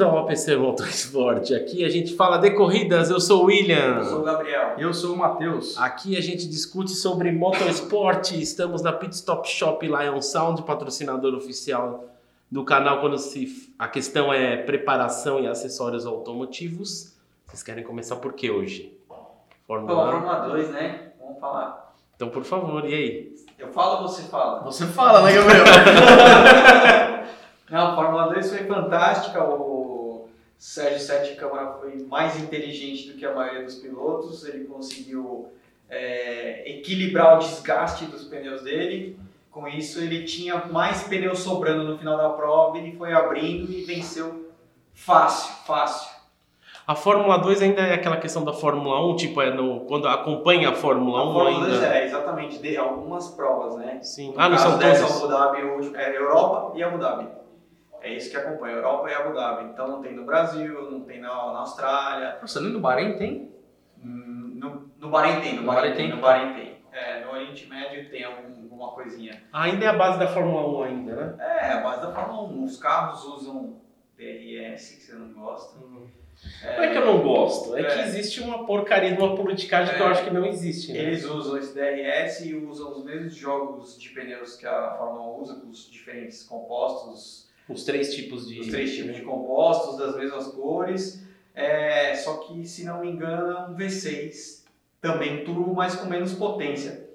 Bem-vindos ao APC Motorsport. Aqui a gente fala de corridas. Eu sou o William. Eu sou o Gabriel. Eu sou o Matheus. Aqui a gente discute sobre motorsport. Estamos na Pit Stop Shop Lion Sound, patrocinador oficial do canal quando se a questão é preparação e acessórios automotivos. Vocês querem começar por que hoje? Fórmula, Pô, Fórmula 2, né? Vamos falar. Então, por favor, e aí? Eu falo ou você fala? Você fala, né, Gabriel? Não, a Fórmula 2 foi fantástica. O Sérgio Sete Câmara foi mais inteligente do que a maioria dos pilotos. Ele conseguiu é, equilibrar o desgaste dos pneus dele. Com isso, ele tinha mais pneus sobrando no final da prova. Ele foi abrindo e venceu fácil, fácil. A Fórmula 2 ainda é aquela questão da Fórmula 1, tipo, é no, quando acompanha a Fórmula a 1 Fórmula ainda. 2 é, exatamente, de algumas provas, né? Sim. No ah, não são todas? Abu Dhabi, é Europa e Abu Dhabi. É isso que acompanha, Europa e Abu Dhabi. Então não tem no Brasil, não tem na, na Austrália. Nossa, nem no Bahrein tem? Hum, No, no Bahrein tem, no Bahrein tem. No Bahrein tem. É, no Oriente Médio tem algum, alguma coisinha. Ainda é a base da Fórmula 1 ainda, né? É, a base da Fórmula 1. Os carros usam DRS, que você não gosta. Não é que eu não gosto, é, É. que existe uma porcaria de uma politicagem que eu É. acho que não existe, né? Eles usam esse DRS e usam os mesmos jogos de pneus que a Fórmula 1 usa, com os diferentes compostos Os três tipos de. os três tipos de compostos das mesmas cores, é, só que se não me engano é um V6 também turbo, mas com menos potência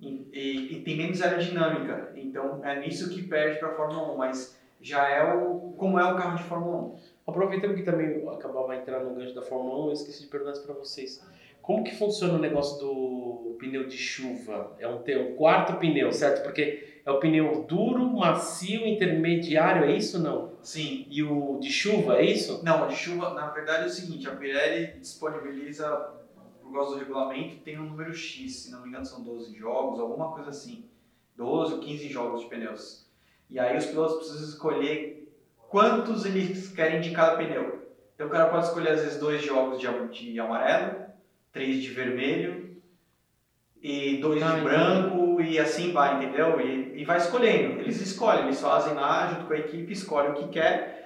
e, e- e tem menos aerodinâmica, então é nisso que perde para a Fórmula 1, mas já é o como é o carro de Fórmula 1. Aproveitando que também acabava entrando no gancho da Fórmula 1, eu esqueci de perguntar isso pra vocês. Como que funciona o negócio do pneu de chuva? É um, te- um quarto pneu, certo? Porque é o pneu duro, macio, intermediário, é isso ou não? Sim. E o de chuva, é isso? Não, de chuva, na verdade é o seguinte, a Pirelli disponibiliza, por causa do regulamento, tem um número X, se não me engano são 12 jogos, alguma coisa assim. 12 ou 15 jogos de pneus. E aí os pilotos precisam escolher quantos eles querem de cada pneu. Então o cara pode escolher às vezes dois jogos de, am- de amarelo, três de vermelho e dois Ah, de branco e assim vai, entendeu? E, e vai escolhendo. Eles escolhem, eles fazem lá junto com a equipe, escolhem o que quer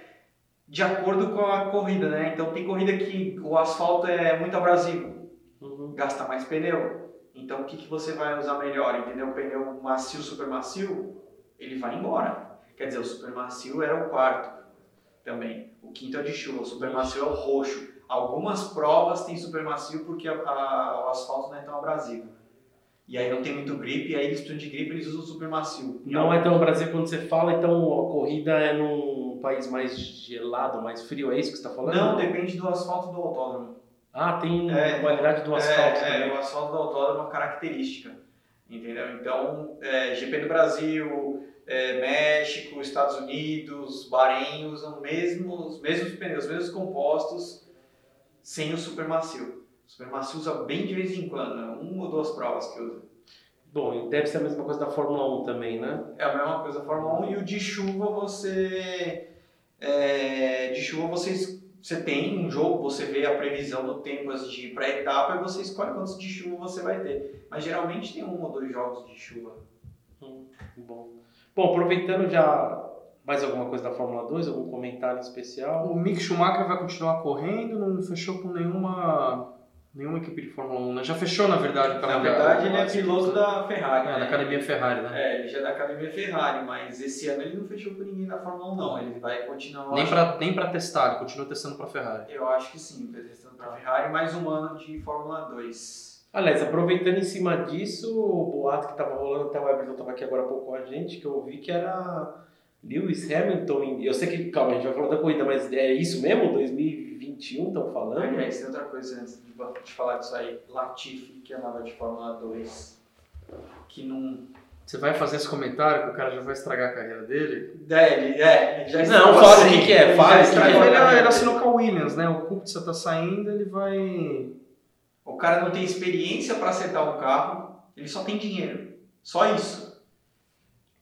de acordo com a corrida, né? Então tem corrida que o asfalto é muito abrasivo, Uhum. gasta mais pneu. Então o que, que você vai usar melhor, entendeu? O pneu macio, super macio, ele vai embora. Quer dizer, o super macio era o quarto também. O quinto é de chuva, o super macio é o roxo. Algumas provas tem super macio porque a- a- o asfalto não é tão abrasivo. E aí não tem muito grip, e aí eles precisam de grip, eles usam o super macio. Não é tão Brasil quando você fala, então a corrida é num país mais gelado, mais frio, é isso que você está falando? Não, depende do asfalto do autódromo. Ah, tem É, qualidade do asfalto é, também. É, o asfalto do autódromo é uma característica. Entendeu? Então, é, GP do Brasil, é, México, Estados Unidos, Bahrein usam mesmo, os mesmos pneus, os mesmos compostos, sem o super macio. O super macio usa bem de vez em quando, né? uma ou duas provas que usa. Bom, e deve ser a mesma coisa da Fórmula 1 também, né? É a mesma coisa da Fórmula 1 e o de chuva você. é, de chuva vocês, você tem um jogo, você vê a previsão do tempo antes de ir para etapa e você escolhe quantos de chuva você vai ter. Mas geralmente tem um ou dois jogos de chuva. Hum, bom. Bom, aproveitando já mais alguma coisa da Fórmula 2, algum comentário especial? O Mick Schumacher vai continuar correndo, não fechou com nenhuma, nenhuma equipe de Fórmula 1, né? Já fechou, na verdade. o Na verdade, ele é a- piloto da Ferrari. É, né? da Academia Ferrari, né? É, ele já é da Academia Ferrari, mas esse ano ele não fechou com ninguém da Fórmula 1, não. Ele vai continuar. Nem acho- pra, nem pra testar, ele continua testando pra Ferrari. Eu acho que sim, testando para Ferrari, mais um ano de Fórmula 2. Aliás, aproveitando em cima disso, o boato que estava rolando, até o Everton estava aqui agora há pouco com a gente, que eu ouvi que era Lewis Hamilton. em- Eu sei que, calma, a gente vai falar da corrida, mas é isso mesmo? 2021 estão falando? Aliás, tem outra coisa antes de de falar disso aí. Latifi, que andava de Fórmula 2, que não... Você vai fazer esse comentário que o cara já vai estragar a carreira dele? É, ele, é, ele já Não, estragou fala assim, o que que é, ele fala é. a Ele, carreira ele dele. assinou com a Williams, né? O Kubica tá saindo, ele vai... O cara não tem experiência para acertar um carro, ele só tem dinheiro. Só isso.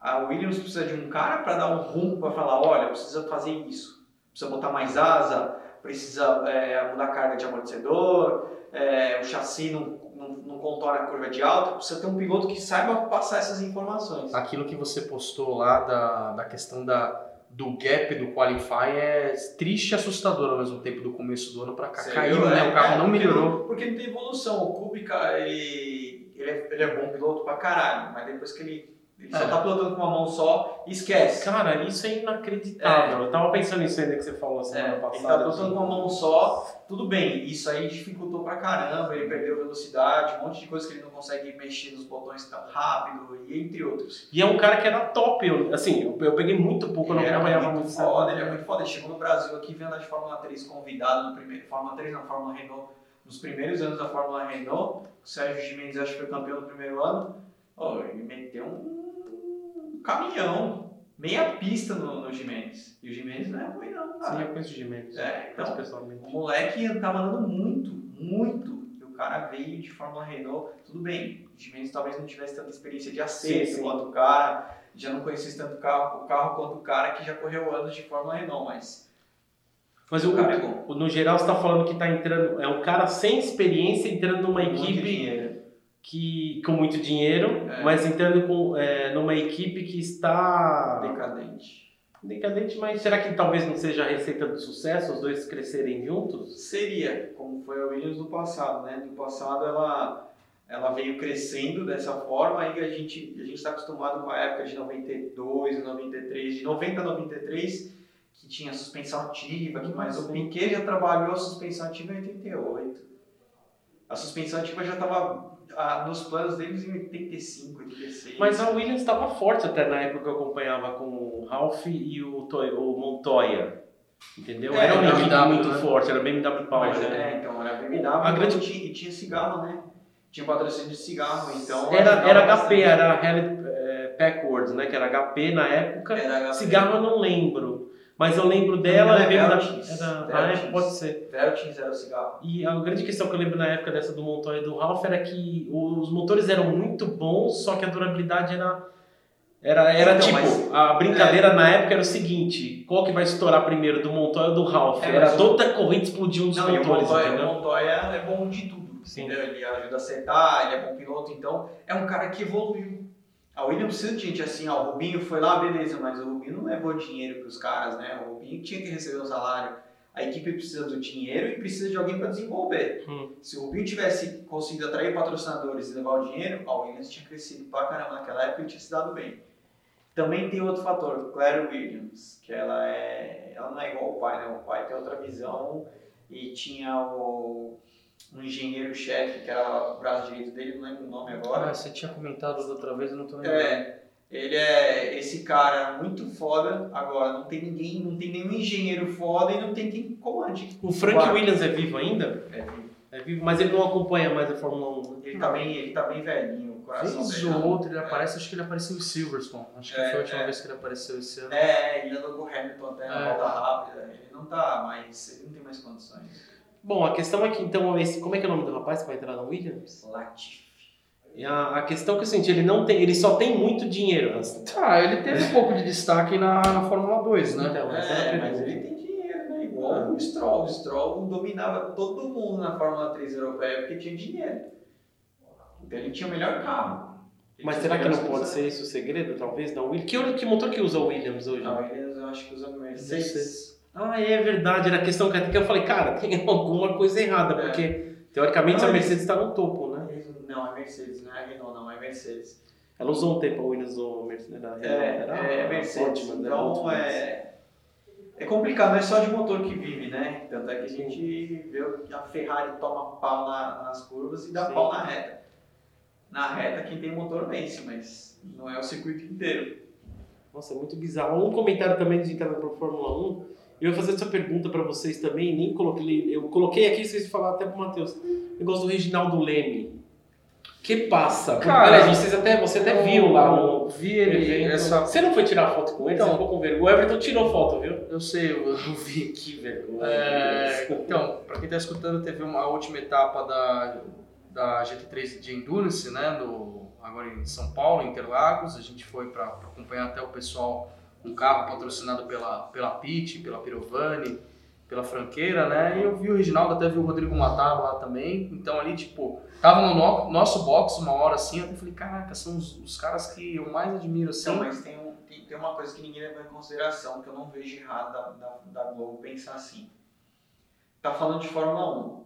A Williams precisa de um cara para dar um rumo, para falar, olha, precisa fazer isso. Precisa botar mais asa, precisa é, mudar a carga de amortecedor, é, o chassi não, não, não contorna a curva de alta. Precisa ter um piloto que saiba passar essas informações. Aquilo que você postou lá da, da questão da, do gap do qualify é triste e assustador ao mesmo tempo do começo do ano pra cá. Caiu, né? é, O carro é, não porque melhorou. Porque não tem evolução. O Kubica, ele, ele, é, ele é bom piloto pra caralho, mas depois que ele, ele só É. tá pilotando com uma mão só, esquece. Cara, isso é inacreditável. Eu tava pensando nisso ainda que você falou É, semana ele tá passada. pilotando com uma mão só, tudo bem. Isso aí dificultou pra caramba, ele perdeu velocidade, um monte de coisa que ele não consegue mexer nos botões tão rápido, e entre outros. E é um cara que era top. eu- assim, eu, eu peguei muito pouco, eu não era acompanhava muito muito. foda, ele é muito foda. Ele chegou no Brasil aqui, andar de Fórmula 3 convidado no primeiro. Fórmula 3 não, Fórmula Renault. Nos primeiros anos da Fórmula Renault, o Sérgio Gimenez acho que foi campeão no primeiro ano. Ó, ele meteu um caminhão, meia pista no, no Gimenez. E o Gimenez não é ruim, não, Sim, cara. eu conheço de menos. É, então, pessoalmente. o moleque tava andando muito, muito. E o cara veio de Fórmula Renault, tudo bem. O Gimenez talvez não tivesse tanta experiência de Sim, sim. quanto o cara, já não conhecesse tanto o carro, o carro quanto o cara que já correu anos de Fórmula Renault, mas Mas o o, cara é bom. o- no geral você tá falando que tá entrando. É um cara sem experiência entrando numa equipe. Que. com muito dinheiro, É. mas entrando com, é, numa equipe que está. decadente. Decadente, mas será que talvez não seja a receita do sucesso, os dois crescerem juntos? Seria, como foi a Williams do passado, né? Do passado ela, ela veio crescendo dessa forma e a gente a gente está acostumado com a época de 92, 93, de 90 a 93, que tinha suspensão ativa, que mas o Sim. Piquet já trabalhou a suspensão ativa em 88. A suspensão ativa já estava nos planos deles em 85, 86. Mas a Williams estava forte até na época que eu acompanhava com o Ralph e o, Toy- o Montoya. Entendeu? É, era uma BMW, equipe muito né? forte, era BMW Power. Mas, né? é, então, era BMW, A grande- e tinha, tinha cigarro, né? Tinha patrocínio de cigarro, então... Era, era HP, era Hewlett é, Packard, né? Que era HP na época. Era HP. Cigarro eu não lembro. Mas eu lembro dela, é era BMW. Veltins. Era, ah, é, pode ser. Veltins era o cigarro. E a grande questão que eu lembro na época dessa do Montoya e do Ralph era que os motores eram muito bons, só que a durabilidade era. Era, era Então, tipo, mas- a brincadeira na época era o seguinte: qual que vai estourar primeiro, do Montoya ou do Ralph? É, era o- toda a corrida explodir um dos Não, e o motores, Montoya, o? Montoya é bom de tudo. Sim. Entendeu? Ele ajuda a acertar, ele é bom piloto, então é um cara que evoluiu. A Williams precisa de gente assim, ó, o Rubinho foi lá, beleza, mas o Rubinho não levou dinheiro para os caras, né? O Rubinho tinha que receber um salário. A equipe precisa do dinheiro e precisa de alguém para desenvolver. Hum. Se o Rubinho tivesse conseguido atrair patrocinadores e levar o dinheiro, a Williams tinha crescido pra caramba naquela época e tinha se dado bem. Também tem outro fator, Claire Williams, que ela é, ela não é igual ao pai, né? O pai tem outra visão e tinha o um engenheiro-chefe, que era o braço direito dele, não lembro o nome agora. Ah, você tinha comentado da outra vez, eu não tô lembrando. É, ele é esse cara muito foda. Agora, não tem ninguém, não tem nenhum engenheiro foda e não tem quem comande. O Frank. Williams é vivo ainda? É, É vivo, mas ele não acompanha mais a Fórmula 1. né? ele, tá bem, ele tá bem velhinho, o coração Vez dele. ou outra ele É. aparece, acho que ele apareceu em Silverstone. Acho que É, foi a última é. vez que ele apareceu esse ano. É, ele andou com o Hamilton até na É. volta rápida. Ele não tá mais. Ele não tem mais condições. Bom, a questão é que então, esse, como é que é o nome do rapaz que vai entrar na Williams? Latifi. E a, a questão é que eu senti, ele não tem, ele só tem muito dinheiro. Ah, ele teve um pouco de destaque na, na Fórmula 2, né? Então, a É, mas ele tem dinheiro, né? Igual o Stroll. O Stroll dominava todo mundo na Fórmula 3 europeia porque tinha dinheiro. Então ele tinha o melhor carro. Ele Mas será que não pode ser isso o segredo, talvez, Williams? Que, que motor que usa o Williams hoje? Não, eles eu acho que usam Mercedes. Ah, é verdade, era a questão que eu falei, cara, tem alguma coisa errada, É. porque teoricamente Não, a eles- Mercedes está no topo, né? Não, é Mercedes, não é Renault, não, é Mercedes. Ela usou um tempo, a Williams a Mercedes, era, É, era é Mercedes. ótima, né? Muito então é, é complicado, não é só de motor que vive, né? Tanto é que a gente vê que a Ferrari toma pau na- nas curvas e dá Sim. pau na reta. Na reta quem tem motor vence, mas não é o circuito inteiro. Nossa, é muito bizarro. Um comentário também de entrar para Fórmula 1. Eu ia fazer essa pergunta para vocês também, nem coloquei. Eu coloquei aqui, vocês falaram até pro Matheus. Negócio do Reginaldo Leme. Que passa? Cara, Aliás, vocês até, você até viu lá no. Vi ele, essa... Você não foi tirar foto com ele? Então. você ficou com vergonha. O Everton tirou foto, viu? Eu sei, eu, eu vi. Que vergonha. É, então, para quem está escutando, teve uma última etapa da, da GT3 de Endurance, né, no, agora em São Paulo, em Interlagos. A gente foi para acompanhar até o pessoal, um carro patrocinado pela, pela Pitt, pela Pirovani, pela Franqueira, né? E eu vi o Reginaldo, até vi o Rodrigo Matava lá também. Então ali, tipo, tava no no- nosso box uma hora assim, eu falei, caraca, são os, os caras que eu mais admiro, assim. Então, mas tem, um, tem, tem uma coisa que ninguém leva em consideração, que eu não vejo errado da, da, da Globo pensar assim. Tá falando de Fórmula 1.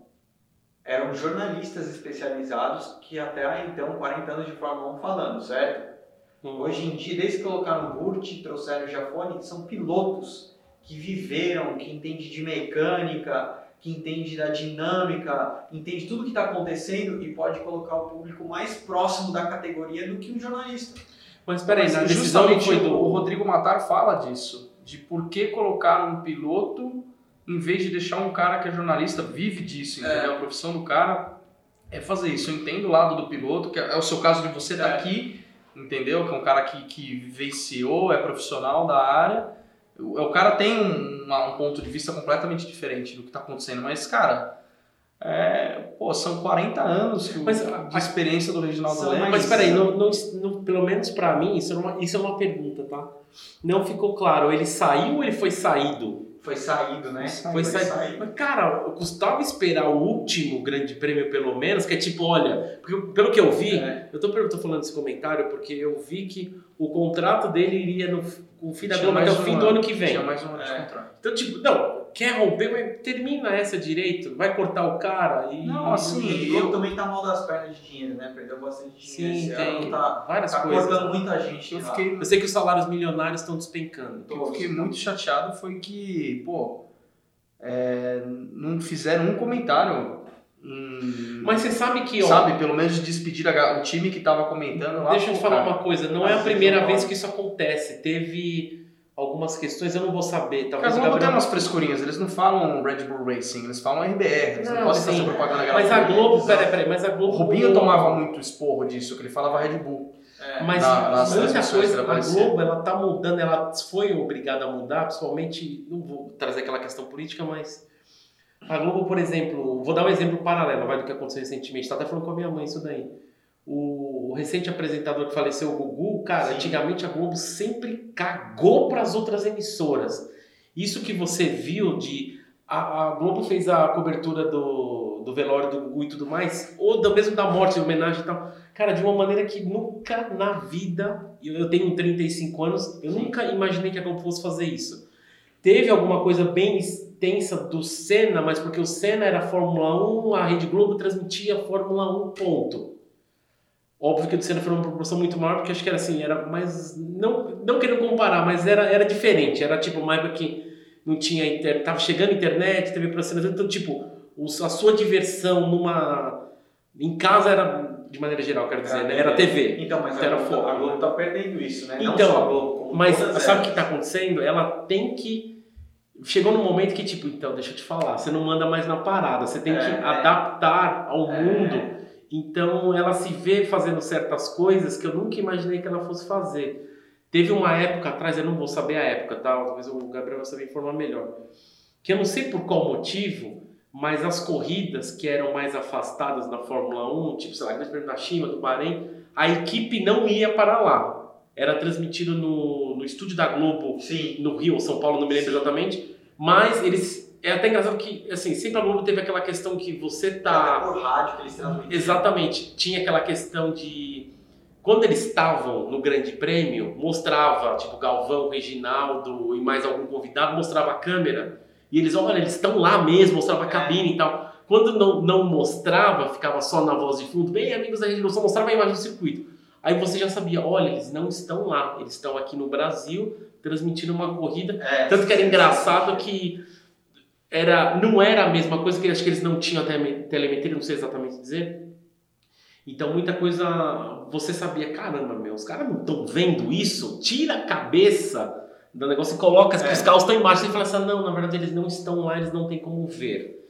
Eram jornalistas especializados que até então, 40 anos de Fórmula 1 falando, certo? Uhum. Hoje em dia, desde que colocaram o Burt e trouxeram o Jafone, são pilotos que viveram, que entendem de mecânica, que entende da dinâmica, entende tudo que está acontecendo e pode colocar o público mais próximo da categoria do que um jornalista. Mas peraí, Mas na decisão foi do. o Rodrigo Matar fala disso, de por que colocar um piloto em vez de deixar um cara que é jornalista, vive disso, É. entendeu? A profissão do cara é fazer isso. Eu entendo o lado do piloto, que é o seu caso de você estar É. aqui, entendeu? Que é um cara que, que vivenciou, é profissional da área. O, o cara tem um, uma- um ponto de vista completamente diferente do que está acontecendo, mas, cara, é, pô, são 40 anos que o- Mas, de experiência do Reginaldo são Leme. mais- Mas peraí, não, não, não- pelo menos pra mim, isso é, uma, isso é uma pergunta, tá? Não ficou claro, ele saiu ou ele foi saído? Foi saído, né? Foi Foi saído. Mas, cara, eu custava esperar o último grande prêmio, pelo menos, que é tipo, olha, porque, pelo que eu vi, É. eu tô, eu tô falando esse comentário porque eu vi que o contrato dele iria no o fim da Globo até o fim um do ano. ano que vem. Tinha mais um ano de É. contrato. Então, tipo, não, quer romper, mas termina essa direito, vai cortar o cara e. Não, assim, E eu- também tá mal das pernas de dinheiro, né? Perdeu bastante dinheiro Sim, tem tá, várias tá coisas. cortando muita gente Eu fiquei, Eu sei que os salários milionários estão despencando. o que eu fiquei muito chateado foi que, pô, é, não fizeram um comentário. hum, Mas você sabe que, ó, sabe, pelo menos de despedir o time que tava comentando lá. Deixa eu te falar cara, uma coisa, não Mas é a primeira vez pode. que isso acontece. Teve algumas questões, eu não vou saber. Talvez o Globo tem Gabriel... umas frescurinhas, eles não falam Red Bull Racing, eles falam RBR, eles não, Não, podem fazer propaganda Mas a. Globo, peraí, peraí, mas a O Globo. Rubinho tomava muito esporro disso, que ele falava Red Bull. É. Mas na- nas muita coisa, a. Globo, ela tá mudando, ela foi obrigada a mudar, principalmente, não vou trazer aquela questão política, mas a Globo, por exemplo, vou dar um exemplo paralelo, vai do que aconteceu recentemente, tá até falando com a minha mãe isso daí. O, o recente apresentador que faleceu, o Gugu, cara, Sim. antigamente a Globo sempre cagou para as outras emissoras. Isso que você viu de. A, a Globo fez a cobertura do, do velório do Gugu e tudo mais, ou mesmo da morte, homenagem e tal. Cara, de uma maneira que nunca na vida, eu, eu tenho 35 anos, eu Sim. nunca imaginei que a Globo fosse fazer isso. Teve alguma coisa bem extensa do Senna, mas porque o Senna era Fórmula 1, a Rede Globo transmitia Fórmula 1, ponto. Óbvio que o do Senna foi uma proporção muito maior, porque acho que era assim, era mais. Não, não querendo comparar, mas era, era diferente. Era tipo uma época que não tinha internet, tava chegando internet, teve processamento, então, tipo, a sua diversão numa. Em casa era, de maneira geral, quero dizer, né? era TV. Então, mas Era foco, a Globo tá perdendo isso, né? Então, não só a Globo, Mas sabe o que está acontecendo? Ela tem que. Chegou num momento que, tipo, então, deixa eu te falar, você não manda mais na parada, você tem É, que é. adaptar ao É. mundo. Então, ela se vê fazendo certas coisas que eu nunca imaginei que ela fosse fazer. Teve uma época atrás, eu não vou saber a época, tá? Talvez o Gabriel vai saber informar melhor. Que eu não sei por qual motivo, mas as corridas que eram mais afastadas da Fórmula 1, tipo, sei lá, Grande Prêmio da China, do Bahrein, a equipe não ia para lá. Era transmitido no, no estúdio da Globo Sim. no Rio ou São Paulo, não me lembro exatamente. Mas eles. É até engraçado que, assim, sempre a Globo teve aquela questão que você tá. Até por rádio que eles transmitem. Exatamente. Tinha aquela questão de. Quando eles estavam no Grande Prêmio, mostrava, tipo, Galvão, Reginaldo e mais algum convidado, mostrava a câmera. E eles, olha, eles estão lá mesmo, mostrava a É. cabine e tal. Quando não, não mostrava, ficava só na voz de fundo, bem, amigos da Rede Globo, só mostrava a imagem do circuito. Aí você já sabia, olha, eles não estão lá, eles estão aqui no Brasil transmitindo uma corrida. É, Tanto que era engraçado que era, não era a mesma coisa, que acho que eles não tinham até telemetria, não sei exatamente dizer. Então muita coisa você sabia, caramba, meu, os caras não estão vendo isso? Tira a cabeça do negócio e coloca, É. os carros estão embaixo e fala assim, não, na verdade eles não estão lá, eles não têm como ver.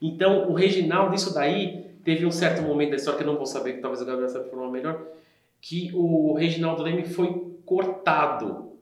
Então o Reginaldo, isso daí, teve um certo momento da história que eu não vou saber, que talvez o Gabriel saiba informar melhor, que o Reginaldo Leme foi cortado.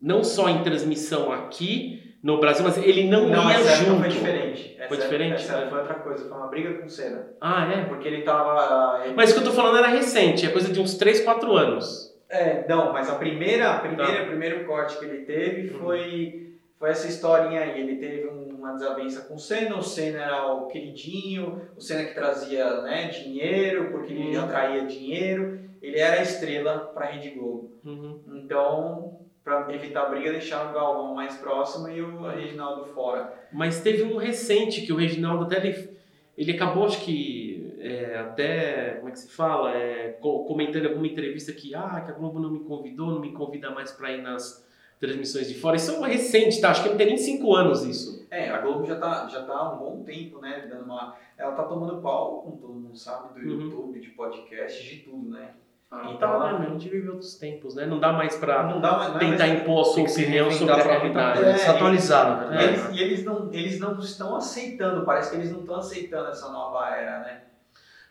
Não só em transmissão aqui no Brasil, mas ele não, Não, ia junto. foi diferente. Essa Foi diferente? Essa época foi outra coisa, foi uma briga com o Senna. Ah, é? Porque ele tava. ele- Mas o que eu tô falando era recente, é coisa de uns 3, 4 anos. É, não, mas a primeira, a Tá. primeira, o primeiro corte que ele teve Uhum. foi, foi essa historinha aí. Ele teve uma desavença com o Senna, o Senna era o queridinho, o Senna que trazia né, dinheiro, porque ele Uhum. atraía dinheiro. Ele era a estrela para a Rede Globo. Uhum. Então, para evitar briga, deixaram o Galvão mais próximo e o Reginaldo fora. Mas teve um recente que o Reginaldo até ele, ele acabou, acho que é, até, como é que se fala, é, co- comentando em alguma entrevista que, ah, que a Globo não me convidou, não me convida mais para ir nas transmissões de fora. Isso é um recente, tá? Acho que não tem nem cinco anos isso. É, a Globo já tá, já tá há um bom tempo, né, dando uma... Ela tá tomando pau, como todo mundo sabe, do Uhum. YouTube, de podcast, de tudo, né? Então, Então, né, meu, a gente vive outros tempos, né? Não dá mais é tentar mais- impor a sua opinião sobre a realidade. É, coisa, se atualizar, na E eles, e eles não, eles não estão aceitando, parece que eles não estão aceitando essa nova era, né?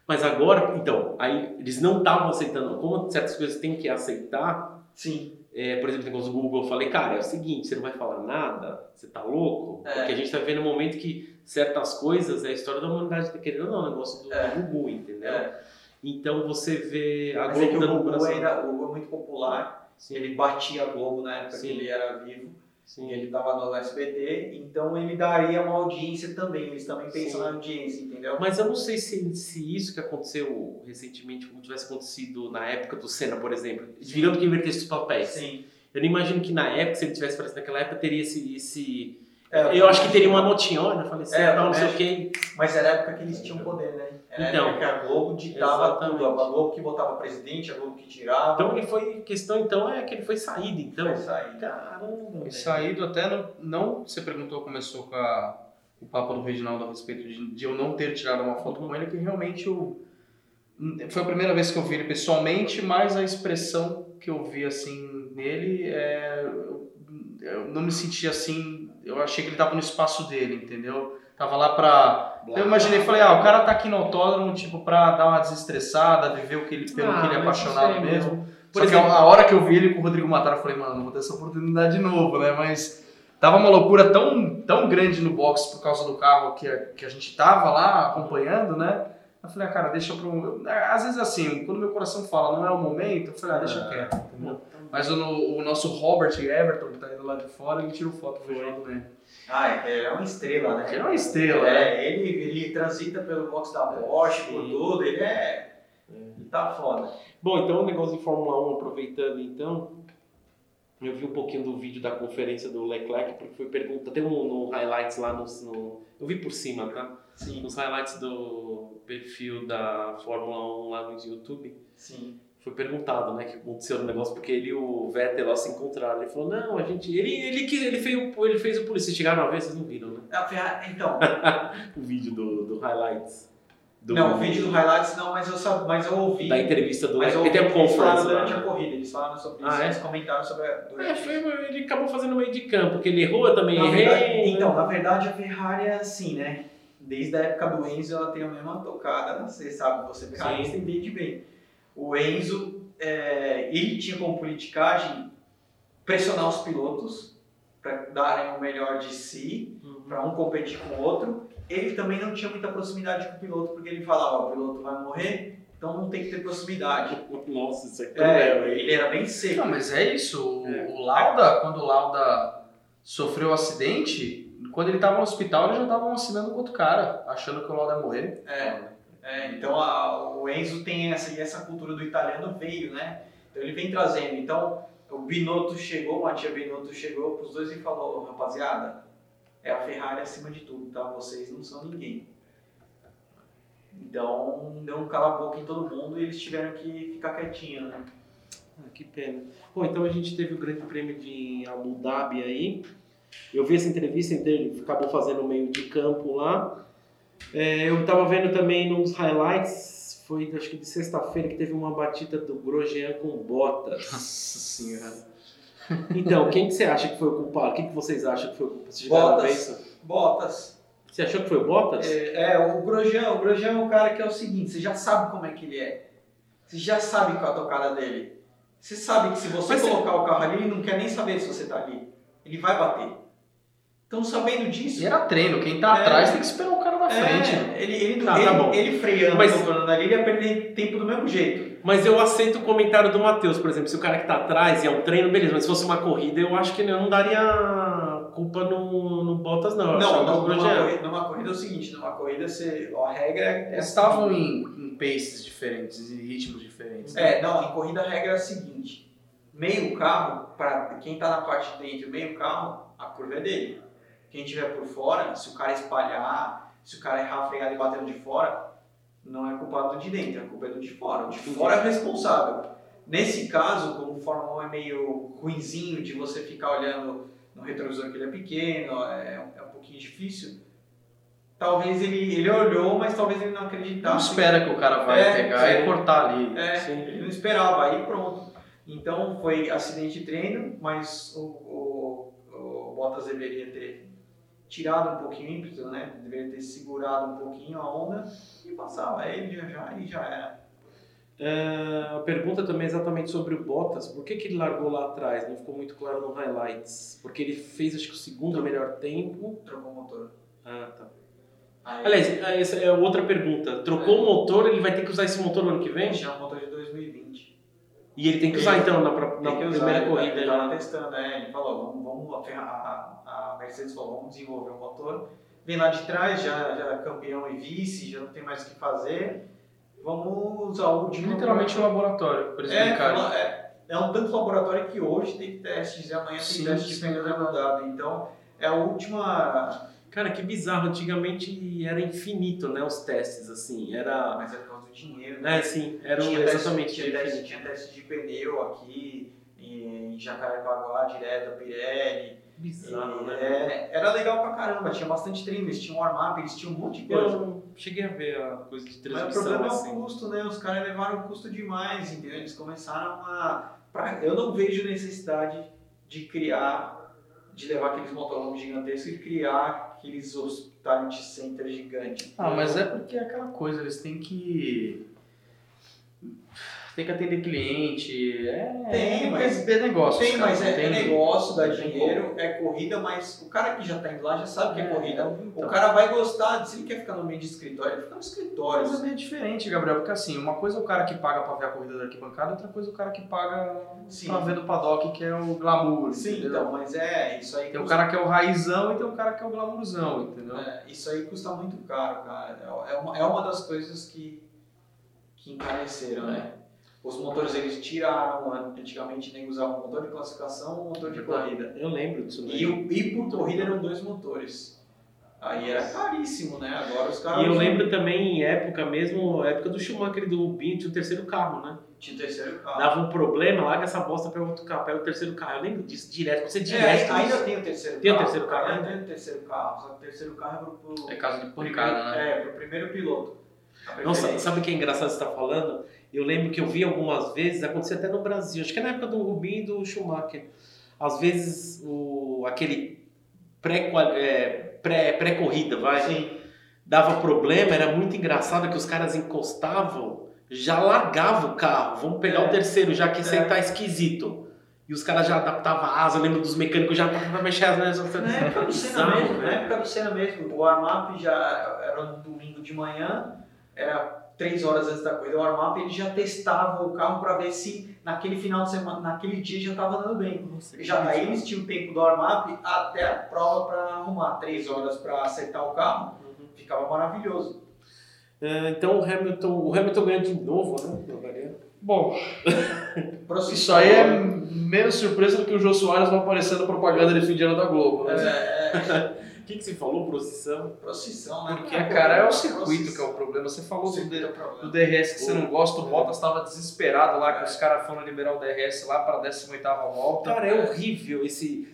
Mas agora, então, aí eles não estavam aceitando. Como certas coisas tem que aceitar, Sim. é, por exemplo, o negócio do Google, eu falei, cara, é o seguinte, você não vai falar nada, você tá louco? É. Porque a gente tá vendo um momento que certas coisas, é a história da humanidade, tá querendo ou não, o negócio do, É. do Google, entendeu? É. Então você vê a Mas é Globo que o dando Gugu braço. ainda, o Gugu é muito popular, Sim, ele batia a Globo na época Sim. que ele era vivo, e sim. ele tava no SBT, então ele daria uma audiência também, eles também pensam Sim. na audiência, entendeu? Mas eu não sei se, se isso que aconteceu recentemente, como tivesse acontecido na época do Senna, por exemplo, digamos que invertesse os papéis. Sim. Eu não imagino que na época, se ele tivesse aparecido naquela época, teria esse. esse... É, eu acho que teria uma notinha, olha, faleceu, É, não sei o quê. Mas era a época que eles tinham poder, né? Era a Então. época que a Globo ditava Exatamente. tudo, a Globo que botava presidente, a Globo que tirava. Então ele foi. questão então é que ele foi saído, então. Vai sair. Caramba. Foi saído até não, não você perguntou começou com a, o papo do Reginaldo a respeito de, de eu não ter tirado uma foto com ele que realmente eu foi a primeira vez que eu vi ele pessoalmente mas a expressão que eu vi assim nele é eu, eu não me senti assim eu achei que ele tava no espaço dele entendeu tava lá pra eu imaginei falei ah o cara tá aqui no autódromo tipo pra dar uma desestressada viver o que ele pelo Ah, que ele é apaixonado isso aí, mesmo meu. por Por exemplo, exemplo- a hora que eu vi ele com o Rodrigo Matara, eu falei, mano, não vou ter essa oportunidade de novo, né? Mas tava uma loucura tão, tão grande no box por causa do carro que a, que a gente tava lá acompanhando, né? Eu falei, ah, cara, deixa pro. eu- Às vezes assim, quando meu coração fala, não é o momento, eu falei, ah, deixa Ah. quieto, entendeu? Mas o, o nosso Robert Everton, que tá indo lá de fora, ele tirou foto do Reginaldo Mendes. Ah, é, é uma estrela, né? Ele é uma estrela, né? É, ele, ele transita pelo box da Porsche, por Sim. tudo, ele é. Ele tá foda. Bom, então o negócio de Fórmula 1, aproveitando então, eu vi um pouquinho do vídeo da conferência do Leclerc, porque foi pergunta, tem um no highlights lá no, no- Eu vi por cima, tá? Sim, Nos highlights do perfil da Fórmula 1 lá no YouTube, sim. Foi perguntado, né, o que aconteceu no negócio, porque ele e o Vettel lá se encontraram. Ele falou, não, a gente. Ele, ele, quis, ele, fez, o- ele fez o polícia. Vocês chegaram a ver, vocês não viram, né? A Ferrari, então, O vídeo do, do highlights. Do, não, o vídeo do highlights não, mas eu, sab- mas eu ouvi. Da entrevista do mas eu ouvi a eles falaram durante a né? corrida, eles falaram sobre Ah, isso, é? eles comentaram sobre a. É, foi, ele acabou fazendo meio de campo, porque ele errou, eu também Na errei. verdade, então, na verdade a Ferrari é assim, né? Desde a época do Enzo ela tem a mesma tocada, você sabe, você Sim. entende bem. O Enzo, é, ele tinha como politicagem pressionar os pilotos para darem o melhor de si, Uhum. para um competir com o outro. Ele também não tinha muita proximidade com o piloto, porque ele falava, o piloto vai morrer, então não tem que ter proximidade. Nossa, isso é É, cruel, hein? ele era bem seco. Não, mas é isso. O, É. o Lauda, quando o Lauda sofreu o acidente, quando ele tava no hospital, eles já estavam assinando com outro cara, achando que o Lauda ia morrer. É, é, então a- o Enzo tem essa, e essa cultura do italiano veio, né? Então ele vem trazendo. Então o Binotto chegou, o Mattia Binotto chegou pros dois e falou, rapaziada, é a Ferrari acima de tudo, tá? Vocês não são ninguém. Então deu um cala-boca em todo mundo e eles tiveram que ficar quietinhos, né? Ah, que pena. Bom, então a gente teve o grande prêmio de Abu Dhabi aí. Eu vi essa entrevista então ele acabou fazendo meio de campo lá. É, eu tava vendo também nos highlights, foi acho que de sexta-feira, que teve uma batida do Grosjean com botas. Nossa senhora. Então, quem que você acha que foi o culpado? Quem que vocês acham que foi o culpado? Vocês isso? Bottas. Você achou que foi o Bottas? É, é, o Grosjean, o Grosjean é um cara que é o seguinte, você já sabe como é que ele é. Você já sabe qual é a tocada dele. Você sabe que se você Mas você- colocar o carro ali, ele não quer nem saber se você tá ali. Ele vai bater. Então, sabendo disso... E era treino, quem tá É. atrás tem que esperar o cara na é, frente. né? ele, ele, Tá, ele, tá bom. ele freando, Mas- tocando ali, ele ia perder tempo do mesmo jeito. Mas eu aceito o comentário do Matheus, por exemplo, se o cara que tá atrás e é um treino, beleza, mas se fosse uma corrida, eu acho que eu não daria culpa no, no Bottas, não. Não, achava não, numa, corrida, numa corrida é o seguinte, numa corrida você, a regra é... Eles estavam em, em paces diferentes, em ritmos diferentes. né? É, não, em corrida a regra é a seguinte. Meio carro, para quem está na parte de dentro, meio carro, a curva é dele. Quem estiver por fora, se o cara espalhar, se o cara errar a freada e bater no de fora, não é culpado do de dentro, a culpa é do de fora. O de fora é o responsável. Nesse caso, como o Fórmula 1 é meio ruinzinho de você ficar olhando no retrovisor que ele é pequeno, é, é um pouquinho difícil, talvez ele, ele olhou, mas talvez ele não acreditasse. Não espera que o cara vai É, pegar sim. e cortar ali. É, ele não esperava, aí pronto. Então foi acidente de treino, mas o, o, o Bottas deveria ter tirado um pouquinho o ímpeto, né? Deveria ter segurado um pouquinho a onda e passava ele já já e já era. É, a pergunta também é exatamente sobre o Bottas. Por que, que ele largou lá atrás? Não ficou muito claro no highlights. Porque ele fez, acho que o segundo melhor tempo. Trocou o motor. Ah, tá. Aí, Aliás, ah, essa é outra pergunta. Trocou É. o motor, ele vai ter que usar esse motor no ano que vem? já é um motor de 2020. E ele tem que usar Ele- então na, na Tem que usar, primeira ele, corrida ele já. tava testando, né? Ele falou, vamos, vamos a, a, a Mercedes falou, vamos desenvolver um motor. Vem lá de trás, já, já é campeão e vice, já não tem mais o que fazer. Vamos usar o último. Literalmente um laboratório, por É, exemplo. fala- é, é um tanto laboratório que hoje tem testes e amanhã tem Sim, testes de rodados. Então, é a última. Cara, que bizarro. Antigamente era infinito, né? Os testes, assim. Era. Mas é do dinheiro, né? É, sim. Era tinha teste- exatamente. tinha, era teste, tinha teste de pneu aqui, em Jacarepaguá, direto a Pirelli. Bizarro, E, né? é, era legal pra caramba, tinha bastante treino, eles tinham warm-up, eles tinham um monte de coisa. Eu cheguei a ver a coisa de Mas o transmissão problema é assim. o custo, né? Os caras levaram o custo demais, entendeu? Eles começaram a. pra- eu não vejo necessidade de criar, de levar aqueles motorhomes gigantescos e criar aqueles hospitality centers gigantes. Ah, mas é porque é aquela coisa, eles têm que. Tem que atender cliente. É, Tem, mas- é negócio. Tem, cara, mas é, é tem- negócio, dá dinheiro, é corrida, mas o cara que já tá indo lá já sabe que é, É, corrida. então. O cara vai gostar, se ele quer ficar no meio de escritório, ele fica no escritório. Mas é diferente, Gabriel, porque assim, uma coisa é o cara que paga pra ver a corrida da arquibancada, outra coisa é o cara que paga pra ver do paddock, que é o glamour. Sim, entendeu? então, mas é, isso aí Tem um custa- cara que é o raizão e tem um cara que é o glamourzão, entendeu? É, isso aí custa muito caro, cara. É uma, é uma das coisas que, que encareceram, né? Os motores eles tiraram, antigamente nem usavam motor de classificação ou motor de corrida. Eu lembro disso daí. E, o- e por corrida eram dois motores. Aí era caríssimo, né? Agora os caras. E eu lembro também, em época mesmo, época do Schumacher e do Rubinho, tinha o terceiro carro, né? Tinha o terceiro carro. Dava um problema, larga essa bosta, pega outro carro, pega o terceiro carro. Eu lembro disso direto, você É, direto. ainda isso. tem o terceiro Tem o carro. terceiro carro Ainda ainda? tem o terceiro carro. Só que o terceiro carro é pro, pro É caso de primeiro, pancada, né? É, pro primeiro piloto. Nossa, sabe o que é engraçado você estar falando? Eu lembro que eu vi algumas vezes, acontecia até no Brasil, acho que é na época do Rubinho e do Schumacher. Às vezes, o, aquele pré-corrida, pré, pré-corrida, vai, Sim. dava problema, era muito engraçado que os caras encostavam, já largavam o carro, vamos pegar É. o terceiro, já que aí É. tá esquisito. E os caras já adaptavam a asa, eu lembro dos mecânicos já para mexer as Na época do Senna mesmo, na né? época do Senna mesmo, o warm-up já era um domingo de manhã, era três horas antes da corrida, o warm-up ele já testava o carro para ver se naquele final de semana, naquele dia já estava andando bem. Já aí eles tinham o tempo do warm-up até a prova para arrumar, três horas para acertar o carro, ficava maravilhoso. É, então o Hamilton, o Hamilton ganhou de novo, né? Bom, isso aí é menos surpresa do que o Jô Soares não aparecendo na propaganda de fim de ano da Globo. Né? É, é, que, que você falou, procissão? procissão, né? Porque, é cara, é o procissão. circuito que é o problema. Você falou do, D- é o do DRS que você não gosta, o Bottas estava desesperado lá, que os caras foram liberar o DRS lá para a 18ª volta. Cara, é horrível esse.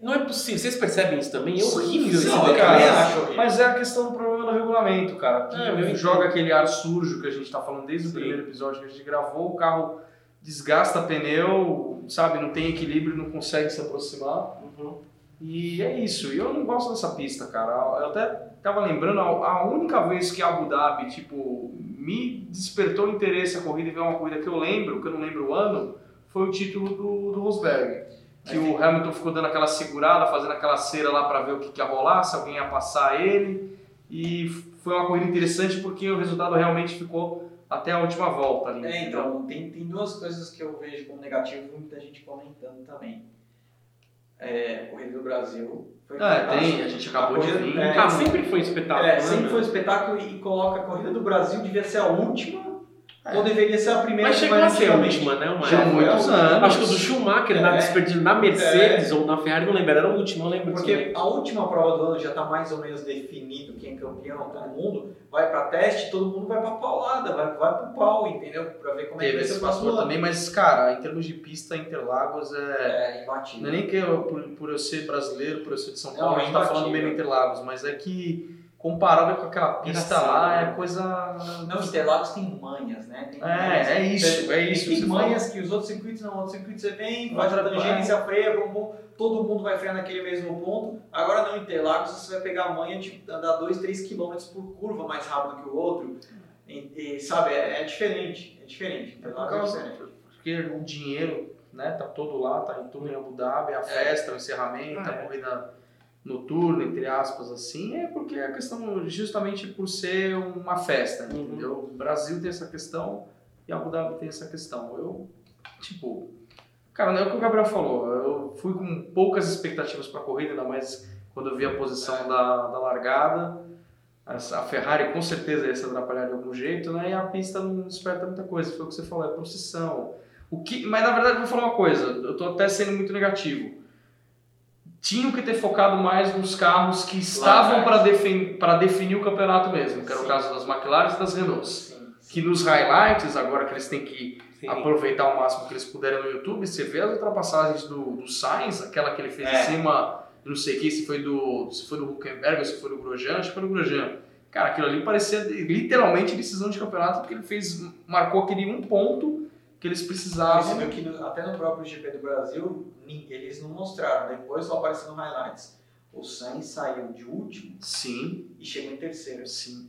Não é possível. Vocês percebem isso também? É Sim, horrível esse sim, Não, eu cara. Mas é a questão do problema do regulamento, cara. Que É, joga aquele ar sujo que a gente tá falando desde o Sim. primeiro episódio que a gente gravou, o carro desgasta pneu, sabe, não tem equilíbrio, não consegue se aproximar. Uhum. E é isso. E eu não gosto dessa pista, cara. Eu até tava lembrando, a única vez que Abu Dhabi, tipo, me despertou interesse a corrida e ver uma corrida que eu lembro, que eu não lembro o ano, foi o título do, do Rosberg. Que o Hamilton ficou dando aquela segurada, fazendo aquela cera lá para ver o que, que ia rolar, se alguém ia passar ele. E foi uma corrida interessante porque o resultado realmente ficou até a última volta ali. É, então, tem, tem duas coisas que eu vejo como negativo e muita gente comentando também. É, Corrida do Brasil. Foi É, fantástico. tem, a gente acabou de corrida- vir. é, sempre foi um espetáculo. É, né, sempre meu? foi um espetáculo e coloca a Corrida do Brasil, devia ser a última Então deveria ser a primeira Mas que chegou vai a ser a última, né? Uma Já época. muitos anos. Acho que o do Schumacher na É. despedida na Mercedes ou na Ferrari, não lembro, era a última, eu lembro Porque também. a última prova do ano já está mais ou menos definido quem é campeão, todo mundo vai para teste, todo mundo vai para paulada, vai, vai pro pau, entendeu? Para ver como é que Teve vai ser o próximo também, mas, cara, em termos de pista, Interlagos é. É, Não imbatível. é nem que eu, por, por eu ser brasileiro, por eu ser de São Não, Paulo, é a gente tá falando imbatível. bem no Interlagos, mas é que comparado com aquela pista Engraçado, lá, né? é coisa. Não, Interlagos tem manhas, né? Tem manhas. É, é isso, é isso. Tem manhas que os outros circuitos não. Outros circuitos você vem, faz a Outra- tangência, freia, bum, bum, todo mundo vai frear naquele mesmo ponto. Agora não, Interlagos você vai pegar a manha de andar 2, 3 km por curva mais rápido que o outro. E, e, sabe, é, é diferente. É diferente. É Interlagos é diferente. porque o dinheiro, né, tá todo lá, tá em tudo em Abu Dhabi, a festa, o encerramento, Ah, a é. corrida noturna, entre aspas, assim, é porque a questão, justamente por ser uma festa, Uhum. entendeu? O Brasil tem essa questão e Abu Dhabi tem essa questão. Eu, tipo, cara, não é o que o Gabriel falou, eu fui com poucas expectativas para a corrida, ainda mais quando eu vi a posição da, da largada. A Ferrari com certeza ia se atrapalhar de algum jeito, né? E a pista não desperta muita coisa, foi o que você falou, é procissão. O que, mas na verdade vou falar uma coisa, eu tô até sendo muito negativo. Tinham que ter focado mais nos carros que estavam para defin, definir o campeonato mesmo, que era o Sim. caso das McLaren e das Renaults. Sim. Que nos highlights, agora que eles têm que Sim. aproveitar o máximo que eles puderem no YouTube, você vê as ultrapassagens do, do Sainz, aquela que ele fez É. em cima, não sei o que, se foi do, se foi do Huckenberg se foi do Grosjean, acho que foi do Grosjean. Cara, aquilo ali parecia literalmente decisão de campeonato, porque ele fez, marcou aquele um ponto que eles Você precisavam. viu que no- até no próprio GP do Brasil, eles não mostraram, depois só apareceu no highlights. O Sainz saiu de último Sim, e chegou em terceiro. sim,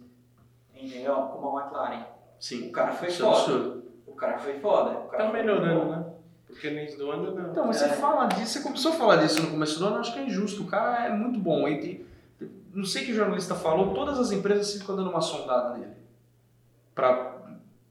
Entendeu? Como a McLaren. sim. O cara foi Isso é foda. absurdo. O cara foi foda. O cara Tá melhorando, né? Porque no início do ano não. Então, mas É. você fala disso, você começou a falar disso no começo do ano, eu acho que é injusto. O cara é muito bom. E tem- não sei que jornalista falou, todas as empresas ficam dando uma sondada nele. Pra,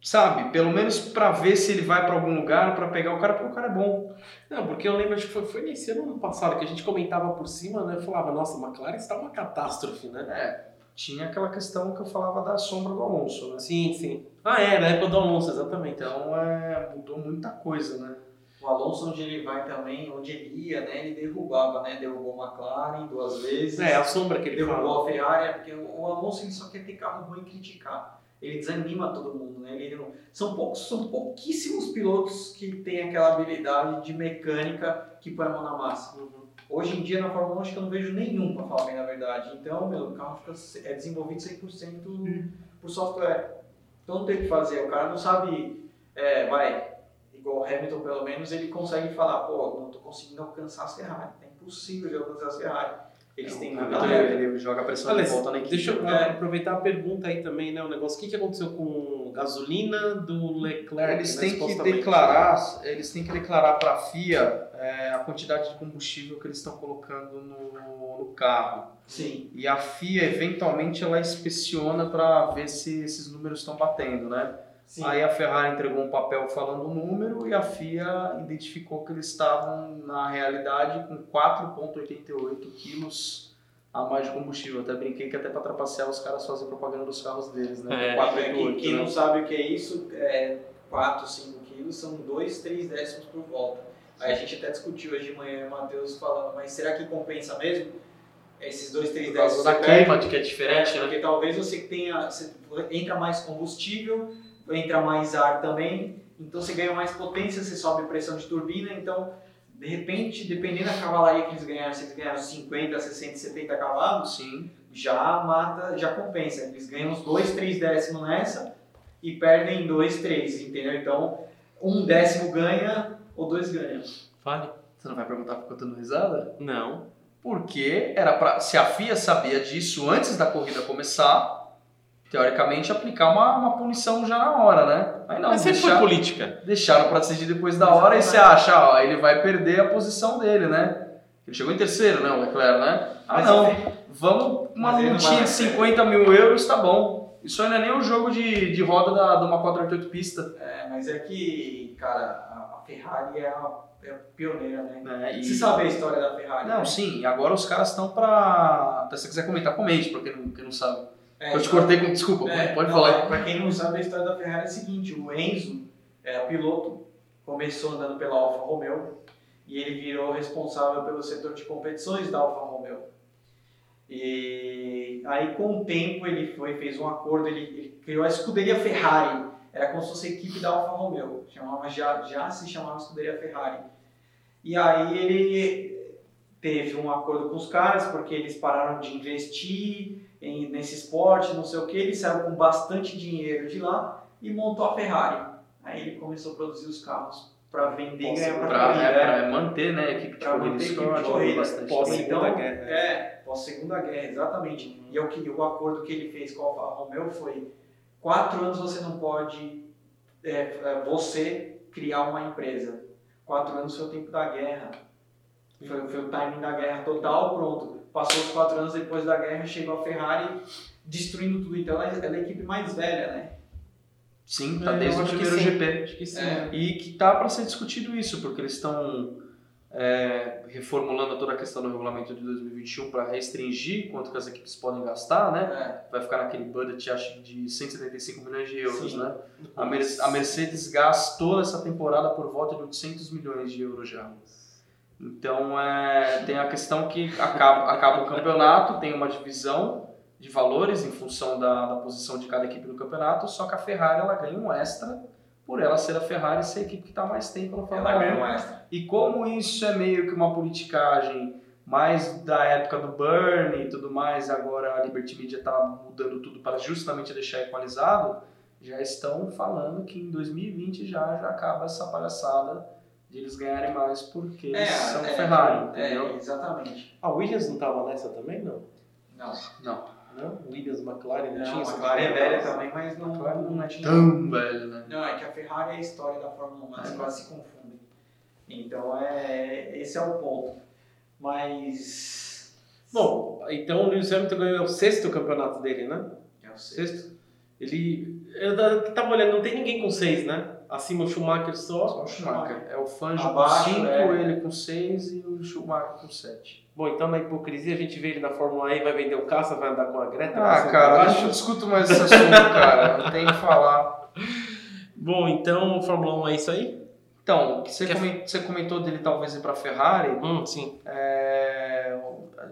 sabe, pelo menos pra ver se ele vai pra algum lugar, pra pegar o cara, porque o cara é bom. Não, porque eu lembro, acho que foi, foi nesse ano, passado, que a gente comentava por cima, né? Eu falava, nossa, a McLaren está uma catástrofe, né? É, tinha aquela questão que eu falava da sombra do Alonso, né? Sim, sim. Ah, é, na época do Alonso, exatamente. Então, é, mudou muita coisa, né? O Alonso, onde ele vai também, onde ele ia, né? Ele derrubava, né? Derrubou a McLaren duas vezes. É, a sombra que ele fala. derrubou a Ferrari, é porque o Alonso ele só quer ter carro ruim e criticar. Ele desanima todo mundo, né? Ele não- são, poucos, são pouquíssimos pilotos que têm aquela habilidade de mecânica que põe a mão na massa. Uhum. Hoje em dia na Fórmula 1 acho que eu não vejo nenhum, pra falar bem a verdade. Então, meu, o carro fica, é desenvolvido 100% por software. Então não tem o que fazer. O cara não sabe, é, vai, igual o Hamilton pelo menos, ele consegue falar, pô, não tô conseguindo alcançar as Ferrari. É impossível de alcançar as Ferrari. Eles têm muita Então, regra. ele joga a pressão Olha, de volta na equipe. deixa eu É. aproveitar a pergunta aí também, né? O negócio, o que, que aconteceu com gasolina do Leclerc? Eles né, têm que declarar, eles têm que declarar para a FIA é, a quantidade de combustível que eles estão colocando no, no carro. Sim. E a FIA eventualmente ela inspeciona para ver se esses números estão batendo, né? Sim. Aí a Ferrari entregou um papel falando o número e a FIA identificou que eles estavam na realidade com 4,88 quilos a mais de combustível. Até brinquei que até para trapacear os caras fazem propaganda dos carros deles, né? É. 4,88, Quem né? não sabe o que é isso, é 4, 5 quilos, são 2, 3 décimos por volta. Aí a gente até discutiu hoje de manhã, o Matheus falando, mas será que compensa mesmo? Esses 2, 3 Por causa décimos da queima, de que é diferente, É, né? Porque talvez você tenha, você entra mais combustível, entra mais ar também, então você ganha mais potência, você sobe a pressão de turbina, então de repente, dependendo da cavalaria que eles ganharam, se eles ganharam 50, 60, 70 cavalos, Sim. já mata, já compensa. Eles ganham uns 2, 3 décimos nessa e perdem 2, 3, entendeu? Então, um décimo ganha ou dois ganham. Fale. Você não vai perguntar por que eu tô dando risada? Não. Porque era pra, se a FIA sabia disso antes da corrida começar, teoricamente aplicar uma, uma punição já na hora, né? Mas não, Mas sempre foi deixar- política. deixaram pra decidir depois da hora e você acha, ó, ele vai perder a posição dele, né? Ele chegou em terceiro, né, o Leclerc, né? Ah, Mas não, ele- vamos, uma multinha de 50 mil euros, tá bom. Isso aí não é nem um jogo de, de roda da, de uma 488 pista. É, mas é que, cara, a Ferrari é a, é a pioneira, né? Né? E- Você sabe a história da Ferrari? Não, né? sim, e agora os caras estão pra. Se você quiser comentar, comente, pra quem não, quem não sabe. É, Eu te cortei com. Desculpa, É, pode não, falar. é, Pra quem não sabe, a história da Ferrari é a seguinte: o Enzo era piloto, começou andando pela Alfa Romeo e ele virou responsável pelo setor de competições da Alfa Romeo. E aí, com o tempo, ele foi, fez um acordo, ele, ele criou a escuderia Ferrari. Era como se fosse a equipe da Alfa Romeo, chamava, já, já se chamava escuderia Ferrari. E aí ele teve um acordo com os caras, porque eles pararam de investir em, nesse esporte, não sei o que, ele saiu com bastante dinheiro de lá e montou a Ferrari. Aí ele começou a produzir os carros para vender e ganhar para corrida. é, pra manter né, a equipe de corrida manter a equipe de corrida. bastante Pós- tempo. Segunda então, Guerra. É, pós-segunda guerra, exatamente. E é o, que, o acordo que ele fez com a Alfa Romeo foi quatro anos você não pode, é, é, você criar uma empresa. Quatro anos foi o tempo da guerra. Foi, foi o timing da guerra total, pronto. Passou os quatro anos depois da guerra, chegou a Ferrari destruindo tudo. Então ela, é- ela é a equipe mais velha, né? Sim, tá É, desde o primeiro sim. GP. Acho que sim. É. E que tá para ser discutido isso, porque eles estão é, reformulando toda a questão do regulamento de 2021 para restringir quanto que as equipes podem gastar, né? É. Vai ficar naquele budget, acho, de 175 milhões de euros, Sim. né? A, Mer- a Mercedes gastou essa temporada por volta de 800 milhões de euros já. Então, é, tem a questão que acaba, acaba o campeonato, tem uma divisão de valores em função da, da posição de cada equipe no campeonato, só que a Ferrari ela ganha um extra por ela ser a Ferrari e ser a equipe que está mais tempo no Fórmula Ela 1. ganhou um extra. E como isso é meio que uma politicagem mais da época do Bernie e tudo mais, agora a Liberty Media está mudando tudo para justamente deixar equalizado, já estão falando que em 2020 já, já acaba essa palhaçada de eles ganharem mais porque eles são Ferrari, entendeu? É, exatamente. A Williams não tava nessa também, não? Não, Não, Não? Williams, McLaren, não, não tinha McLaren é velha também, mas não, McLaren não é tinha- tão velho, né? Não, é que a Ferrari é a história da Fórmula 1, as É. coisas se confundem. Então, é, esse é o ponto. Mas... Bom, então o Lewis Hamilton ganhou o sexto campeonato dele, né? Eu sei. Sexto. Ele. Eu tava olhando, não tem ninguém com seis, né? Acima o Schumacher só. Só o Schumacher. É o Fangio com Abaixo, 5, é. ele com 6 e o Schumacher com 7. Bom, então na hipocrisia a gente vê ele na Fórmula E, vai vender o caça, vai andar com a Greta. Ah, cara, deixa eu discuto mais esse assunto, cara. Não tem que falar. Bom, então Fórmula 1 é isso aí? Então, você, Quer- comen- você comentou dele talvez ir pra Ferrari. Hum, sim. É,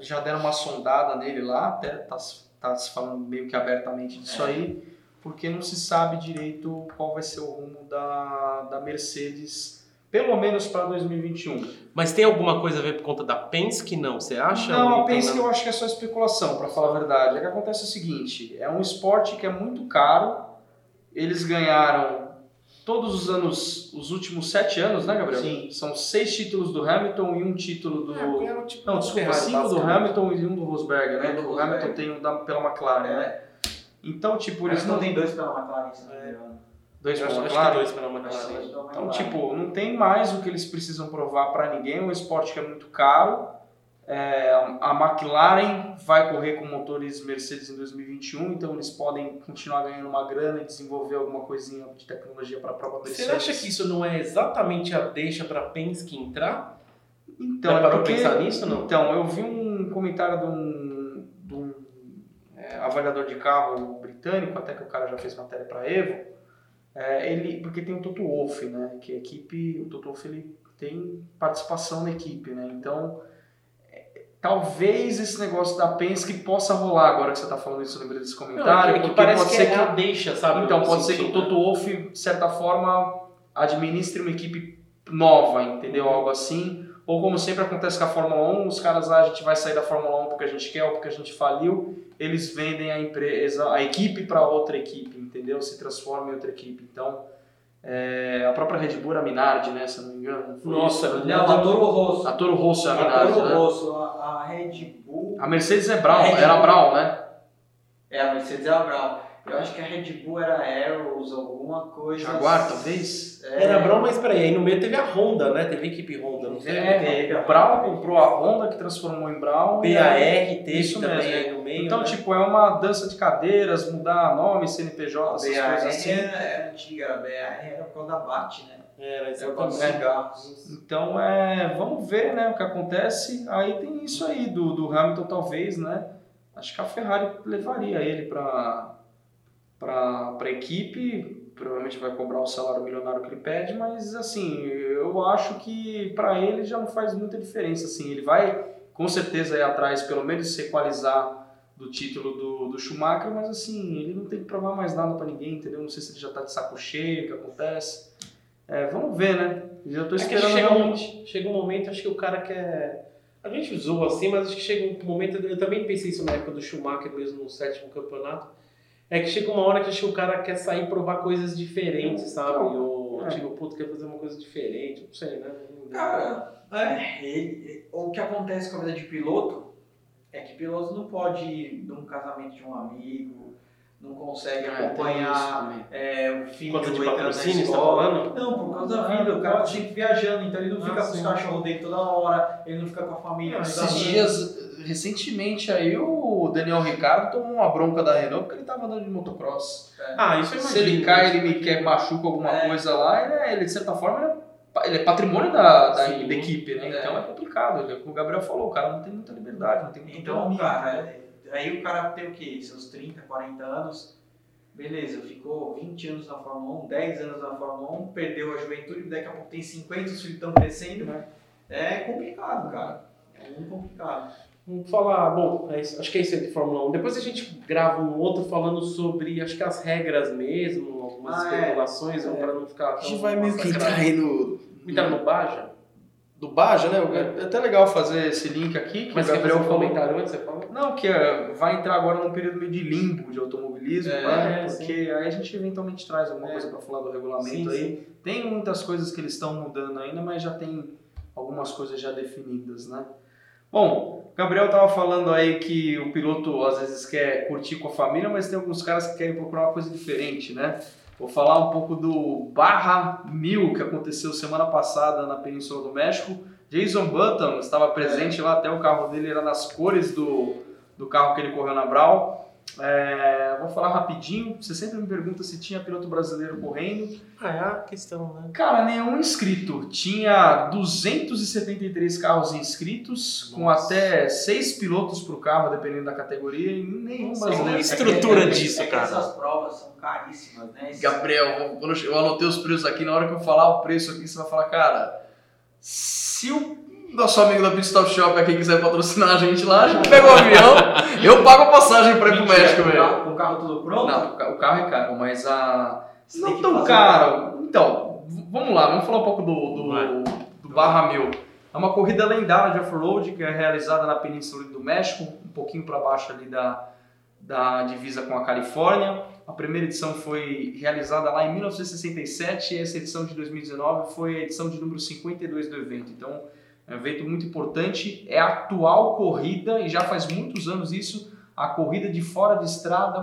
já deram uma sondada nele lá, até tá, se- tá se falando meio que abertamente disso É. aí, porque não se sabe direito qual vai ser o rumo da, da Mercedes, pelo menos para 2021. Mas tem alguma coisa a ver por conta da Penske, não? Você acha? Não, a Penske tem eu acho que é só especulação, para falar a verdade. É que acontece o seguinte, é um esporte que é muito caro, eles ganharam todos os anos, os últimos sete anos, né, Gabriel? Sim. São seis títulos do Hamilton e um título do... É, ganharam, tipo, Não, desculpa, cinco do. Hamilton e um do Rosberg, né? É, do o Rosberg. Hamilton tem um da, pela McLaren, né? É. Então, tipo, Eles não não tem dois pela McLaren, se não me É. engano. dois pela que McLaren. dois pela McLaren. Então, tipo, não tem mais o que eles precisam provar para ninguém. É um esporte que é muito caro. É, a McLaren vai correr com motores Mercedes em 2021, então eles podem continuar ganhando uma grana e desenvolver alguma coisinha de tecnologia para a própria Mercedes. Você acha que isso não é exatamente a deixa pra Penske entrar? Então, é parou porque- pra pensar nisso, não? Então, eu vi um comentário de um, é, avaliador de carro britânico, até que o cara já fez matéria para Evo, é, ele, porque tem o Toto Wolff, né, que a equipe, o Toto Wolff ele tem participação na equipe, né, então é, talvez esse negócio da Penske possa rolar agora que você está falando isso, eu lembrei desse comentário, é que, é que porque parece pode que ser é a deixa, sabe? então, pode ser que o sentido, Toto Wolff, de certa forma, administre uma equipe nova, entendeu? Algo assim. Ou como sempre acontece com a Fórmula 1, os caras lá, a gente vai sair da Fórmula 1 porque a gente quer ou porque a gente faliu, eles vendem a empresa, a equipe para outra equipe, entendeu? Se transforma em outra equipe. Então, é, a própria Red Bull era a Minardi, né? Se eu não me engano. Foi Nossa, isso? Não, a Toro Rosso. a Toro Rosso é a A Minardi, Toro né? Rosso, a, a Red Bull. A Mercedes é Brown, Red era Bull. Brown, né? É, a Mercedes era Brown. Eu acho que a Red Bull era Arrows, alguma coisa. Jaguar, talvez? É, Era Brown, mas peraí, aí no meio teve a Honda, né? Teve a equipe Honda, não teve? É, teve, o Brown comprou a Honda, que transformou em Brown. e BAR teve Isso também mesmo. aí no meio. Então, né? tipo, é uma dança de cadeiras, mudar nome, CNPJ, essas BAR coisas assim. é antiga, a BAR era por causa da BAT, né? Era dos exatamente. cigarros. Então, é, vamos ver né, o que acontece. Aí tem isso aí do, do Hamilton, talvez, né? acho que a Ferrari levaria ele para a equipe, provavelmente vai cobrar o salário milionário que ele pede, mas assim, eu acho que para ele já não faz muita diferença. Assim, ele vai com certeza ir atrás, pelo menos, se equalizar do título do, do Schumacher, mas assim, ele não tem que provar mais nada para ninguém, entendeu? Não sei se ele já tá de saco cheio, o que acontece. É, vamos ver, né? Eu tô É esperando chega, realmente. um, chega um momento, acho que o cara quer. A gente zoa assim, mas acho que chega um momento. Eu também pensei isso na época do Schumacher, mesmo no sétimo campeonato. É que chega uma hora que acho que o cara quer sair e provar coisas diferentes, sabe? Ou, É. tipo, puto, quer fazer uma coisa diferente, não sei, né? Cara, é, ele, o que acontece com a vida de piloto é que piloto não pode ir num casamento de um amigo, não consegue É, tem isso acompanhar é, o filho Quanto de patrocínio você tá escola. falando? Não, por causa da Ah, vida, o cara sempre viajando, então ele não Ah, fica com os cachorros dele toda hora, ele não fica com a família. Ah, Esses dias, recentemente, aí o Daniel Ricardo tomou uma bronca da Renault porque ele tava andando de motocross. Ah, isso Se ele cai, ele me quer machuca alguma É. coisa lá, ele, é- ele, de certa forma, ele é, é patrimônio da, da, da equipe, né? É. Então é complicado. é Como o Gabriel falou, o cara não tem muita liberdade, não tem muita Então, autonomia. cara, aí o cara tem o quê? Seus 30, 40 anos, beleza, ficou 20 anos na Fórmula 1, 10 anos na Fórmula 1, perdeu a juventude, daqui a pouco tem 50, os filhos estão crescendo. É complicado, cara. É muito complicado. Vamos falar, bom, é isso- acho que é isso aí de Fórmula 1. Depois a gente grava um outro falando sobre, acho que as regras mesmo, algumas Ah, é. especulações, É. para não ficar A gente vai meio que entrar aí no, Entrar no Baja? do Baja, né? É até legal fazer esse link aqui, que Mas o quer Gabriel fazer um comentário antes, você fala? Não, que é, vai entrar agora num período meio de limbo de automobilismo, É, né? é, Porque aí a gente eventualmente traz alguma É. coisa para falar do regulamento Sim, aí. Tem muitas coisas que eles estão mudando ainda, mas já tem algumas coisas já definidas, né? Bom, Gabriel estava falando aí que o piloto às vezes quer curtir com a família, mas tem alguns caras que querem procurar uma coisa diferente, né? Vou falar um pouco do Barra 1000 que aconteceu semana passada na Península do México. Jason Button estava presente lá, até o carro dele era nas cores do, do carro que ele correu na Brown. É, vou falar rapidinho. Você sempre me pergunta se tinha piloto brasileiro correndo. Ah, é a questão, né? Cara, nenhum inscrito. Tinha 273 carros inscritos, com Nossa. até seis pilotos por carro, dependendo da categoria, e nenhum Nossa, brasileiro. uma estrutura disso, é que cara. essas provas são caríssimas, né? Esses- Gabriel, quando eu anotei os preços aqui, na hora que eu falar o preço aqui, você vai falar, cara, se o nosso amigo da Pit Stop Shop aqui quiser patrocinar a gente lá, a gente pega o avião, eu pago a passagem pra ir pro Mentira, México, com o velho. carro- Com o carro tudo pronto? Não, o ca- o carro é caro, mas a. Você Não tão caro. Então, v- vamos lá, vamos falar um pouco do, do, do Barra Mil. É uma corrida lendária de off-road que é realizada na Península do México, um pouquinho para baixo ali da, da divisa com a Califórnia. A primeira edição foi realizada lá em 1967 e essa edição de 2019 foi a edição de número 52 do evento. Então, um evento muito importante. É a atual corrida, e já faz muitos anos isso, a corrida de fora de estrada,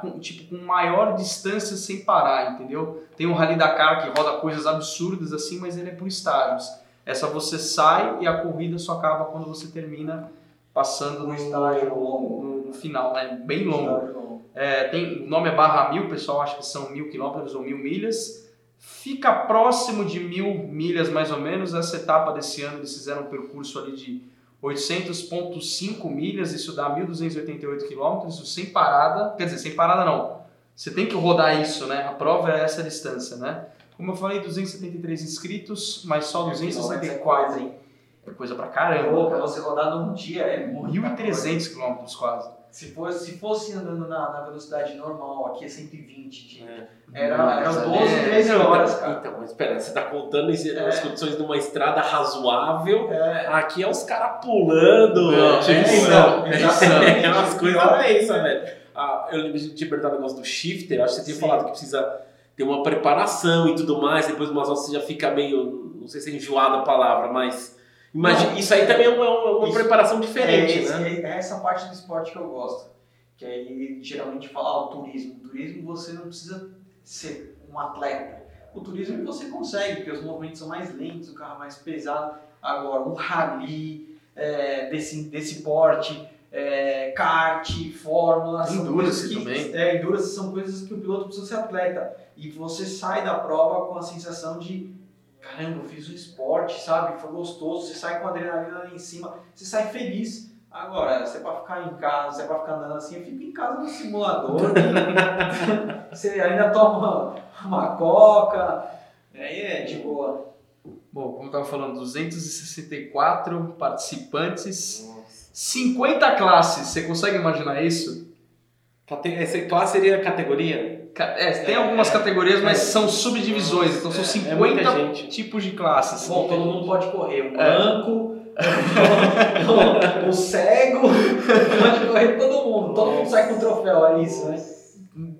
com, tipo, com maior distância sem parar, entendeu? Tem o Rally Dakar que roda coisas absurdas assim, mas ele é por estágios. Essa você sai e a corrida só acaba quando você termina passando Um no, estágio longo. no, final, né? Bem longo. É, tem, o nome é barra mil, o pessoal acha que são mil quilômetros ou mil milhas. Fica próximo de mil milhas mais ou menos. Essa etapa desse ano eles fizeram um percurso ali de 800,5 milhas, isso dá 1.288 quilômetros, isso sem parada. Quer dizer, sem parada não. Você tem que rodar isso, né? A prova é essa distância, né? Como eu falei, 273 inscritos, mas só Mil quilômetros é 264. coisa, hein? É coisa pra caramba. pra você rodar num dia é muita coisa. 1.300 quilômetros quase. Se fosse, se fosse andando na, na velocidade normal, aqui é 120. De, É. Era, eram Nossa, 12, é. 13 horas, cara. Então, mas espera, você tá contando É. as condições de uma estrada razoável. É, Aqui é os caras pulando. Não, tipo, é isso, não, é é, isso. umas coisas tensas, velho. Ah, eu lembro de te perguntar o negócio do shifter, acho que você tinha Sim. falado que precisa ter uma preparação e tudo mais, depois umas horas você já fica meio, não sei se é enjoada a palavra, mas imagina, Não. isso aí também é uma, uma Isso. preparação é, diferente, esse- né? é essa parte do esporte que eu gosto. Que aí geralmente fala ah, o turismo. O turismo você não precisa ser um atleta. O turismo você consegue, porque os movimentos são mais lentos, o carro é mais pesado. Agora, um rally é, desse, desse porte, é, kart, fórmula, são Endurance coisas que, também. É, endurance são coisas que o piloto precisa ser atleta. E você sai da prova com a sensação de caramba, eu fiz um esporte, sabe? Foi gostoso, você sai com a adrenalina lá em cima, você sai feliz. Agora, se é pra ficar em casa, se é pra ficar andando assim, fica em casa no simulador. você ainda toma uma coca, aí é de boa. Bom, como eu estava falando, 264 participantes, 50 classes. Você consegue imaginar isso? Essa classe seria categoria? É, tem algumas categorias, mas são subdivisões, então são É muita 50 gente. tipos de classes. Bom, todo mundo pode correr. O É. branco, o, o cego, pode correr todo mundo. Todo mundo sai com troféu, é isso, né?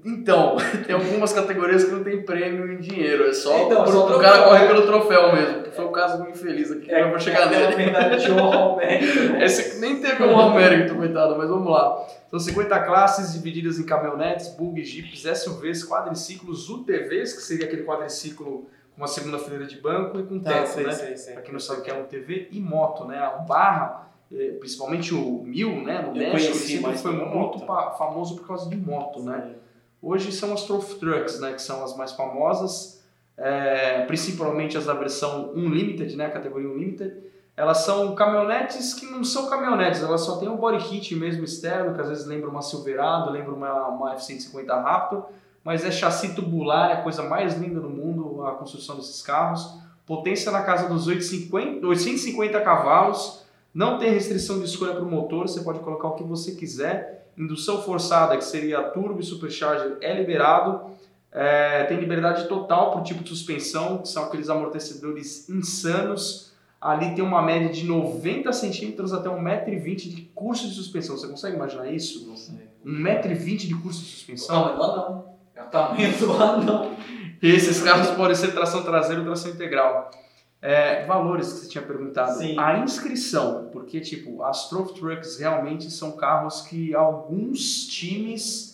Então, tem algumas categorias que não tem prêmio em dinheiro, é só Então, pro, só o cara correr né? pelo troféu mesmo, foi o caso do infeliz aqui, que eu vou chegar aquela nele. medalha de honra ao mérito, né? Esse nem teve um mérito, coitado, mas vamos lá. São 50 classes divididas em caminhonetes, bugs, jeeps, SUVs, quadriciclos, UTVs, que seria aquele quadriciclo com uma segunda fileira de banco e com Tá, teto, sei, né? sei, sei. Pra quem não sabe o que é um TV, e moto, né? A Barra, eh, principalmente o Mil, né? No Eu México, ele sempre foi muito famoso por causa de moto, né? Hoje são as Trophy Trucks, né, que são as mais famosas, é, principalmente as da versão Unlimited, né, categoria Unlimited. Elas são caminhonetes que não são caminhonetes, elas só têm um body kit mesmo externo, que às vezes lembra uma Silverado, lembra uma, uma F-150 Raptor, mas é chassi tubular, é a coisa mais linda do mundo a construção desses carros. Potência na casa dos 850, 850 cavalos, não tem restrição de escolha para o motor, você pode colocar o que você quiser. Indução forçada, que seria turbo e supercharger, é liberado. É, tem liberdade total para o tipo de suspensão, que são aqueles amortecedores insanos. Ali tem uma média de 90 centímetros até 1,20m de curso de suspensão. Você consegue imaginar isso? Não sei. 1,20m de curso de suspensão? tamanho do anão. É o tamanho do anão. Esses carros podem ser tração traseira ou tração integral. É, valores que você tinha perguntado. Sim. A inscrição, porque tipo, as Trophy Trucks realmente são carros que alguns times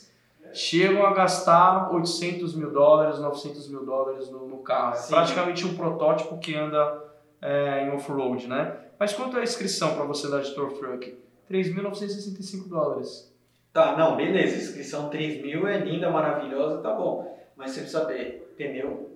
chegam a gastar 800 mil dólares, 900 mil dólares no, no carro. É Sim. praticamente um protótipo que anda é, em off-road, né? Mas quanto é a inscrição para você dar de Trophy Truck? 3.965 dólares. Tá, não, beleza. Inscrição 3 mil é linda, maravilhosa, tá bom. Mas você precisa saber pneu,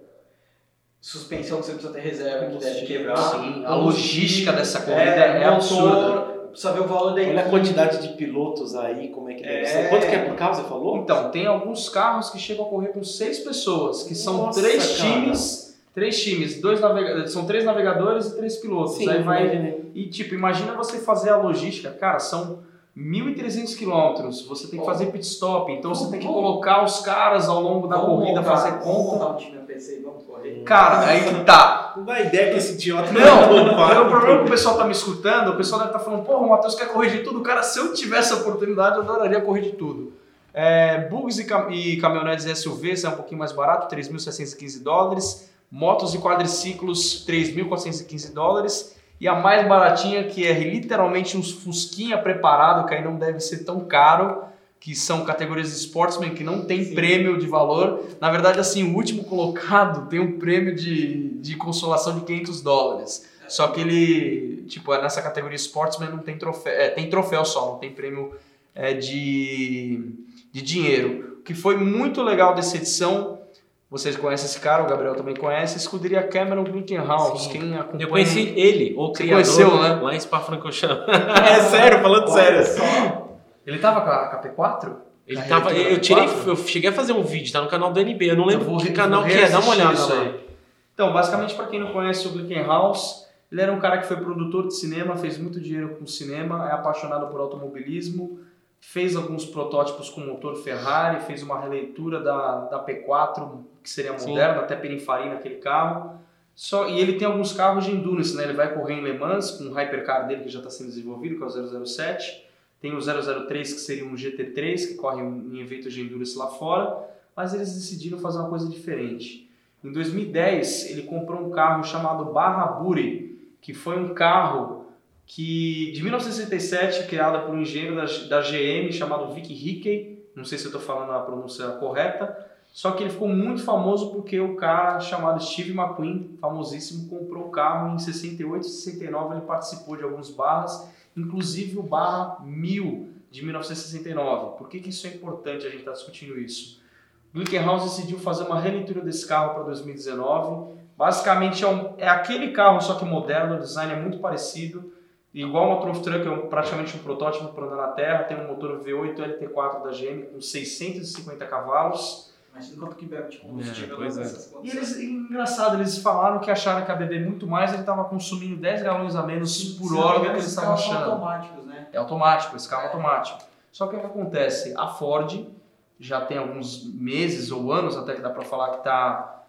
suspensão que você precisa ter reserva que deve quebrar. Sim, a logística dessa corrida é, é, absurda. precisa ver o valor da Olha a quantidade de pilotos aí, como é que deve É. ser. Quanto que é por carro, você falou? Então, tem alguns carros que chegam a correr com seis pessoas, que são Nossa, três cara. times, três times, dois navega são três navegadores e três pilotos. Sim, Aí vai imaginei. e tipo, imagina você fazer a logística, cara, são 1.300 quilômetros, você tem que fazer pit stop, então você tem que colocar os caras ao longo da Vamos corrida, montar- fazer Vamos conta. montar um time PC e vamos correr. Cara, aí que tá. Não dá ideia que esse idiota Não, faz. o problema é que o pessoal tá me escutando, o pessoal deve estar falando, porra, o Matheus quer correr de tudo. Cara, se eu tivesse a oportunidade, eu adoraria correr de tudo. É, bugs e, cam e caminhonetes e SUVs é um pouquinho mais barato, 3.615 dólares. Motos e quadriciclos, 3.415 dólares. E a mais baratinha, que é literalmente uns Fusquinha preparado, que aí não deve ser tão caro, que são categorias de Sportsman, que não tem Sim. prêmio de valor. Na verdade, assim, o último colocado tem um prêmio de, de consolação de 500 dólares. Só que ele, tipo, é nessa categoria Sportsman não tem troféu, é, tem troféu só, não tem prêmio é, de, de dinheiro. O que foi muito legal dessa edição, vocês conhecem esse cara, o Gabriel também conhece, a escuderia Cameron Glickenhaus. Sim. Quem acompanha... Eu conheci ele, o Você criador, conheceu, né? lá em Spa-Francorchamps. é sério, falando sério. Olha só. Ele tava com a, com a P4? Ele Na tava, eu tirei, P4? eu cheguei a fazer um vídeo, tá no canal do NB, eu não lembro Eu vou que canal que é, dá uma olhada isso aí. Então, basicamente, para quem não conhece o Glickenhaus, ele era um cara que foi produtor de cinema, fez muito dinheiro com cinema, é apaixonado por automobilismo, fez alguns protótipos com motor Ferrari, fez uma releitura da, da P4, que seria Sim. moderna, até Pininfarina aquele carro. Só, e ele tem alguns carros de endurance, né? Ele vai correr em Le Mans com o hypercar dele que já está sendo desenvolvido, que é o 007. Tem o 003 que seria um GT3 que corre em eventos de endurance lá fora, mas eles decidiram fazer uma coisa diferente. Em 2010 ele comprou um carro chamado Barra Buri, que foi um carro que de 1967 criado por um engenheiro da, da GM chamado Vic Hickey, não sei se eu estou falando a pronúncia correta, só que ele ficou muito famoso porque o cara chamado Steve McQueen, famosíssimo, comprou o carro em 68 e 69, ele participou de alguns barras, inclusive o barra 1000 de 1969. Por que, que isso é importante a gente estar discutindo isso? Glickenhaus decidiu fazer uma releitura desse carro para 2019. Basicamente é, um- é aquele carro, só que moderno, o design é muito parecido. Igual uma Trophy Truck, é um, praticamente um protótipo para andar na terra, tem um motor V8 LT4 da GM com 650 cavalos. Imagina quanto que bebe de combustível É, é. E eles, engraçado, eles falaram que acharam que ia beber muito mais, ele estava consumindo 10 galões a menos por Se hora do que eles estavam achando. automáticos, né? É automático, esse carro é É. automático. Só que o que acontece? A Ford já tem alguns meses ou anos até que dá para falar que está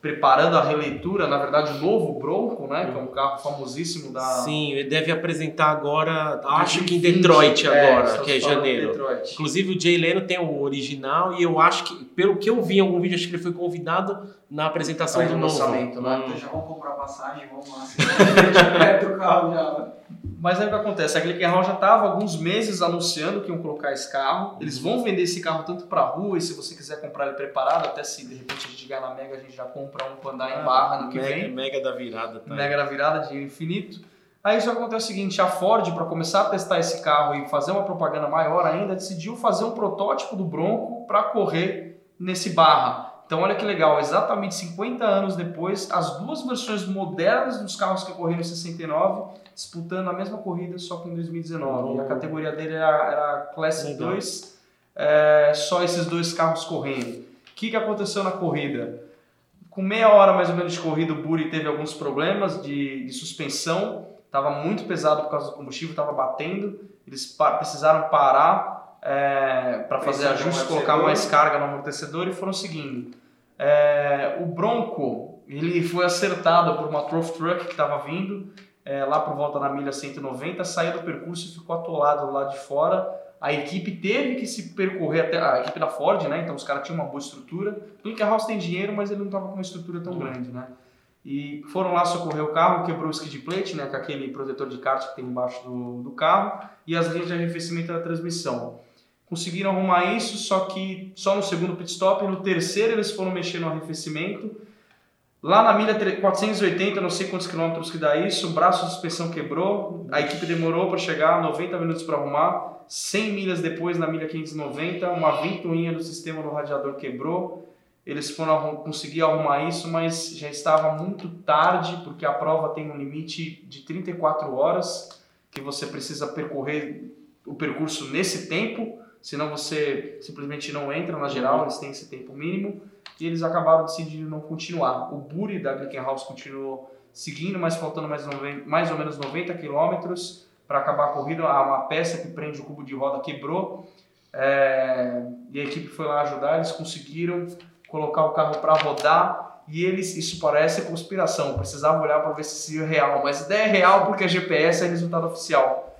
preparando a releitura, na verdade, o novo Bronco, né? Que é um carro famosíssimo da. Sim, ele deve apresentar agora, acho que em 2020, Detroit agora, estamos que é janeiro. Detroit. Inclusive o Jay Leno tem o original e eu acho que, pelo que eu vi em algum vídeo, acho que ele foi convidado na apresentação Aí do no novo. lançamento, né? Então já vamos comprar passagem, vamos lá. Do carro já. Mas aí o que acontece? A Glickenhaus já estava alguns meses anunciando que iam colocar esse carro. Eles vão vender esse carro tanto para rua e se você quiser comprar ele preparado, até se de repente a gente ganhar na Mega, a gente já compra um para andar em barra no que mega, vem. Mega da virada, tá? Mega da virada, dinheiro infinito. Aí só acontece o seguinte, a Ford, para começar a testar esse carro e fazer uma propaganda maior ainda, decidiu fazer um protótipo do Bronco para correr nesse barra. Então olha que legal, exatamente 50 anos depois, as duas versões modernas dos carros que correram em 69 disputando a mesma corrida, só que em 2019. E a categoria dele era, era Classic Legal. 2, é, só esses dois carros correndo. O que, que aconteceu na corrida? Com meia hora mais ou menos de corrida, o Buri teve alguns problemas de, de suspensão, estava muito pesado por causa do combustível, estava batendo. Eles pa- precisaram parar para fazer ajustes, colocar mais carga no amortecedor e foram seguindo. É, o Bronco ele foi acertado por uma Trophy Truck que estava vindo é, lá por volta da milha 190, saiu do percurso e ficou atolado lá de fora. A equipe teve que se percorrer até a equipe da Ford, né? Então os caras tinham uma boa estrutura. O House tem dinheiro, mas ele não estava com uma estrutura tão grande, né? E foram lá socorrer o carro, quebrou o skid plate, né? Com aquele protetor de kart que tem embaixo do, do carro e as linhas de arrefecimento da transmissão. Conseguiram arrumar isso, só que só no segundo pit stop, no terceiro eles foram mexer no arrefecimento. Lá na milha tre- 480, não sei quantos quilômetros que dá isso, o braço de suspensão quebrou, a equipe demorou para chegar, 90 minutos para arrumar. 100 milhas depois, na milha 590, uma ventoinha do sistema do radiador quebrou. Eles foram conseguir arrumar isso, mas já estava muito tarde, porque a prova tem um limite de 34 horas que você precisa percorrer o percurso nesse tempo, senão você simplesmente não entra na geral, eles têm esse tempo mínimo e eles acabaram decidindo não continuar. O Buri da Glickenhaus continuou seguindo, mas faltando mais, mais ou menos 90 quilômetros para acabar a corrida. Uma peça que prende o cubo de roda quebrou é, e a equipe foi lá ajudar. Eles conseguiram colocar o carro para rodar e eles, isso parece conspiração, precisava olhar para ver se isso é real, mas a ideia é real porque a GPS é resultado oficial.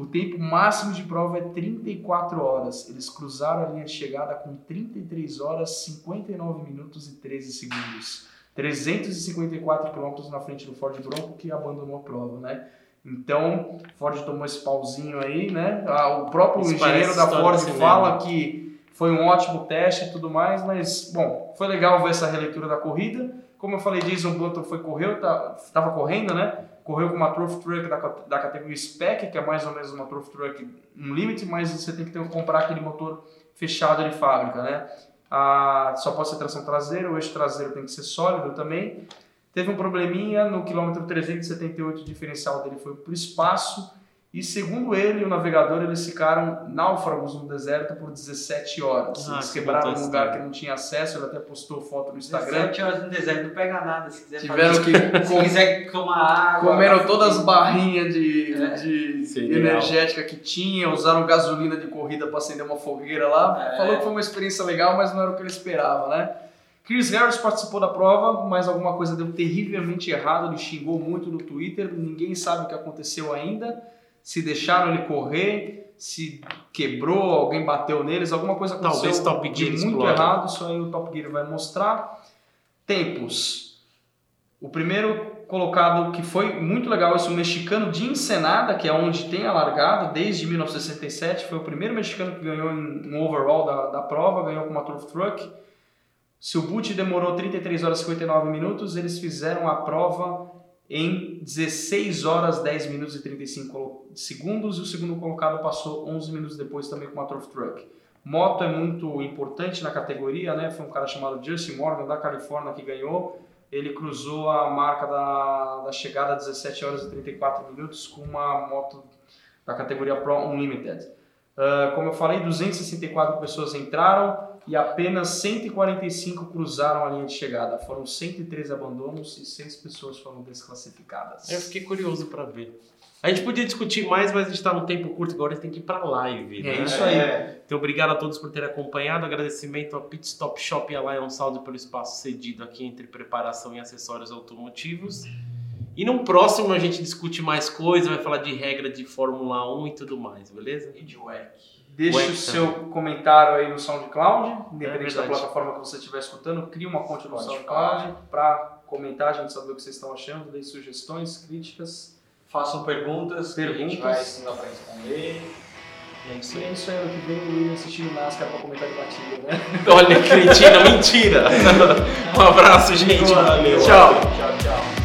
O tempo máximo de prova é 34 horas. Eles cruzaram a linha de chegada com 33 horas, 59 minutos e 13 segundos. 354 quilômetros na frente do Ford Bronco que abandonou a prova, né? Então, Ford tomou esse pauzinho aí, né? Ah, O próprio Isso engenheiro da Ford fala que foi um ótimo teste e tudo mais, mas, bom, foi legal ver essa releitura da corrida. Como eu falei, Jason Button foi correu, tá, tava correndo, né? Correu com uma Trophy Truck da, da categoria Spec, que é mais ou menos uma Trophy Truck um limite, mas você tem que ter, comprar aquele motor fechado de fábrica, né? Ah, só pode ser tração traseira, o eixo traseiro tem que ser sólido também. Teve um probleminha no quilômetro 378, o diferencial dele foi para o espaço. E segundo ele, o navegador, eles ficaram náufragos no deserto por 17 horas. Ah, eles que quebraram um lugar que não tinha acesso, ele até postou foto no Instagram. 17 horas no deserto, não pega nada. Se quiser Tiveram fazer- que Se quiser tomar água. Comeram todas as barrinhas de, É. de energética que tinha, usaram gasolina de corrida para acender uma fogueira lá. É. Falou que foi uma experiência legal, mas não era o que ele esperava, né? Chris Harris participou da prova, mas alguma coisa deu terrivelmente errado. Ele xingou muito no Twitter. Ninguém sabe o que aconteceu ainda. Se deixaram ele correr, se quebrou, alguém bateu neles, alguma coisa aconteceu Talvez Top Gear muito explode. errado. Isso aí o Top Gear vai mostrar. Tempos. O primeiro colocado que foi muito legal, esse o mexicano de Ensenada, que é onde tem a largada desde 1967, foi o primeiro mexicano que ganhou um overall da, da prova, ganhou com uma Turf Truck. Se o boot demorou 33 horas e 59 minutos, eles fizeram a prova em 16 horas 10 minutos e 35 segundos e o segundo colocado passou 11 minutos depois também com uma Turf Truck. Moto é muito importante na categoria, né? Foi um cara chamado Justin Morgan da Califórnia que ganhou. ele cruzou a marca da, da chegada a 17 horas e 34 minutos com uma moto da categoria Pro Unlimited. Uh, como eu falei, 264 pessoas entraram e apenas 145 cruzaram a linha de chegada. Foram 103 abandonos e 6 pessoas foram desclassificadas. Eu fiquei curioso para ver. A gente podia discutir mais, mas a gente está num tempo curto agora, a gente tem que ir para live. É né? isso aí. Então, obrigado a todos por terem acompanhado. Agradecimento ao Pit Stop Shop e a Lion Sound pelo espaço cedido aqui entre preparação e acessórios automotivos. E no próximo a gente discute mais coisas, vai falar de regra de Fórmula 1 e tudo mais, beleza? E de WEC. Deixe WEC o seu comentário aí no SoundCloud, independente da verdade. plataforma que você estiver escutando, crie uma conta no. SoundCloud para comentar, a gente saber o que vocês estão achando, dê sugestões, críticas. Façam perguntas, que a gente Perguntas. vai responder. É isso E é aí. isso aí, ano que vem o William assistindo NASCAR para comentar de batida, né? Olha, cretina, mentira! Um abraço, gente. Valeu. Tchau, tchau, tchau.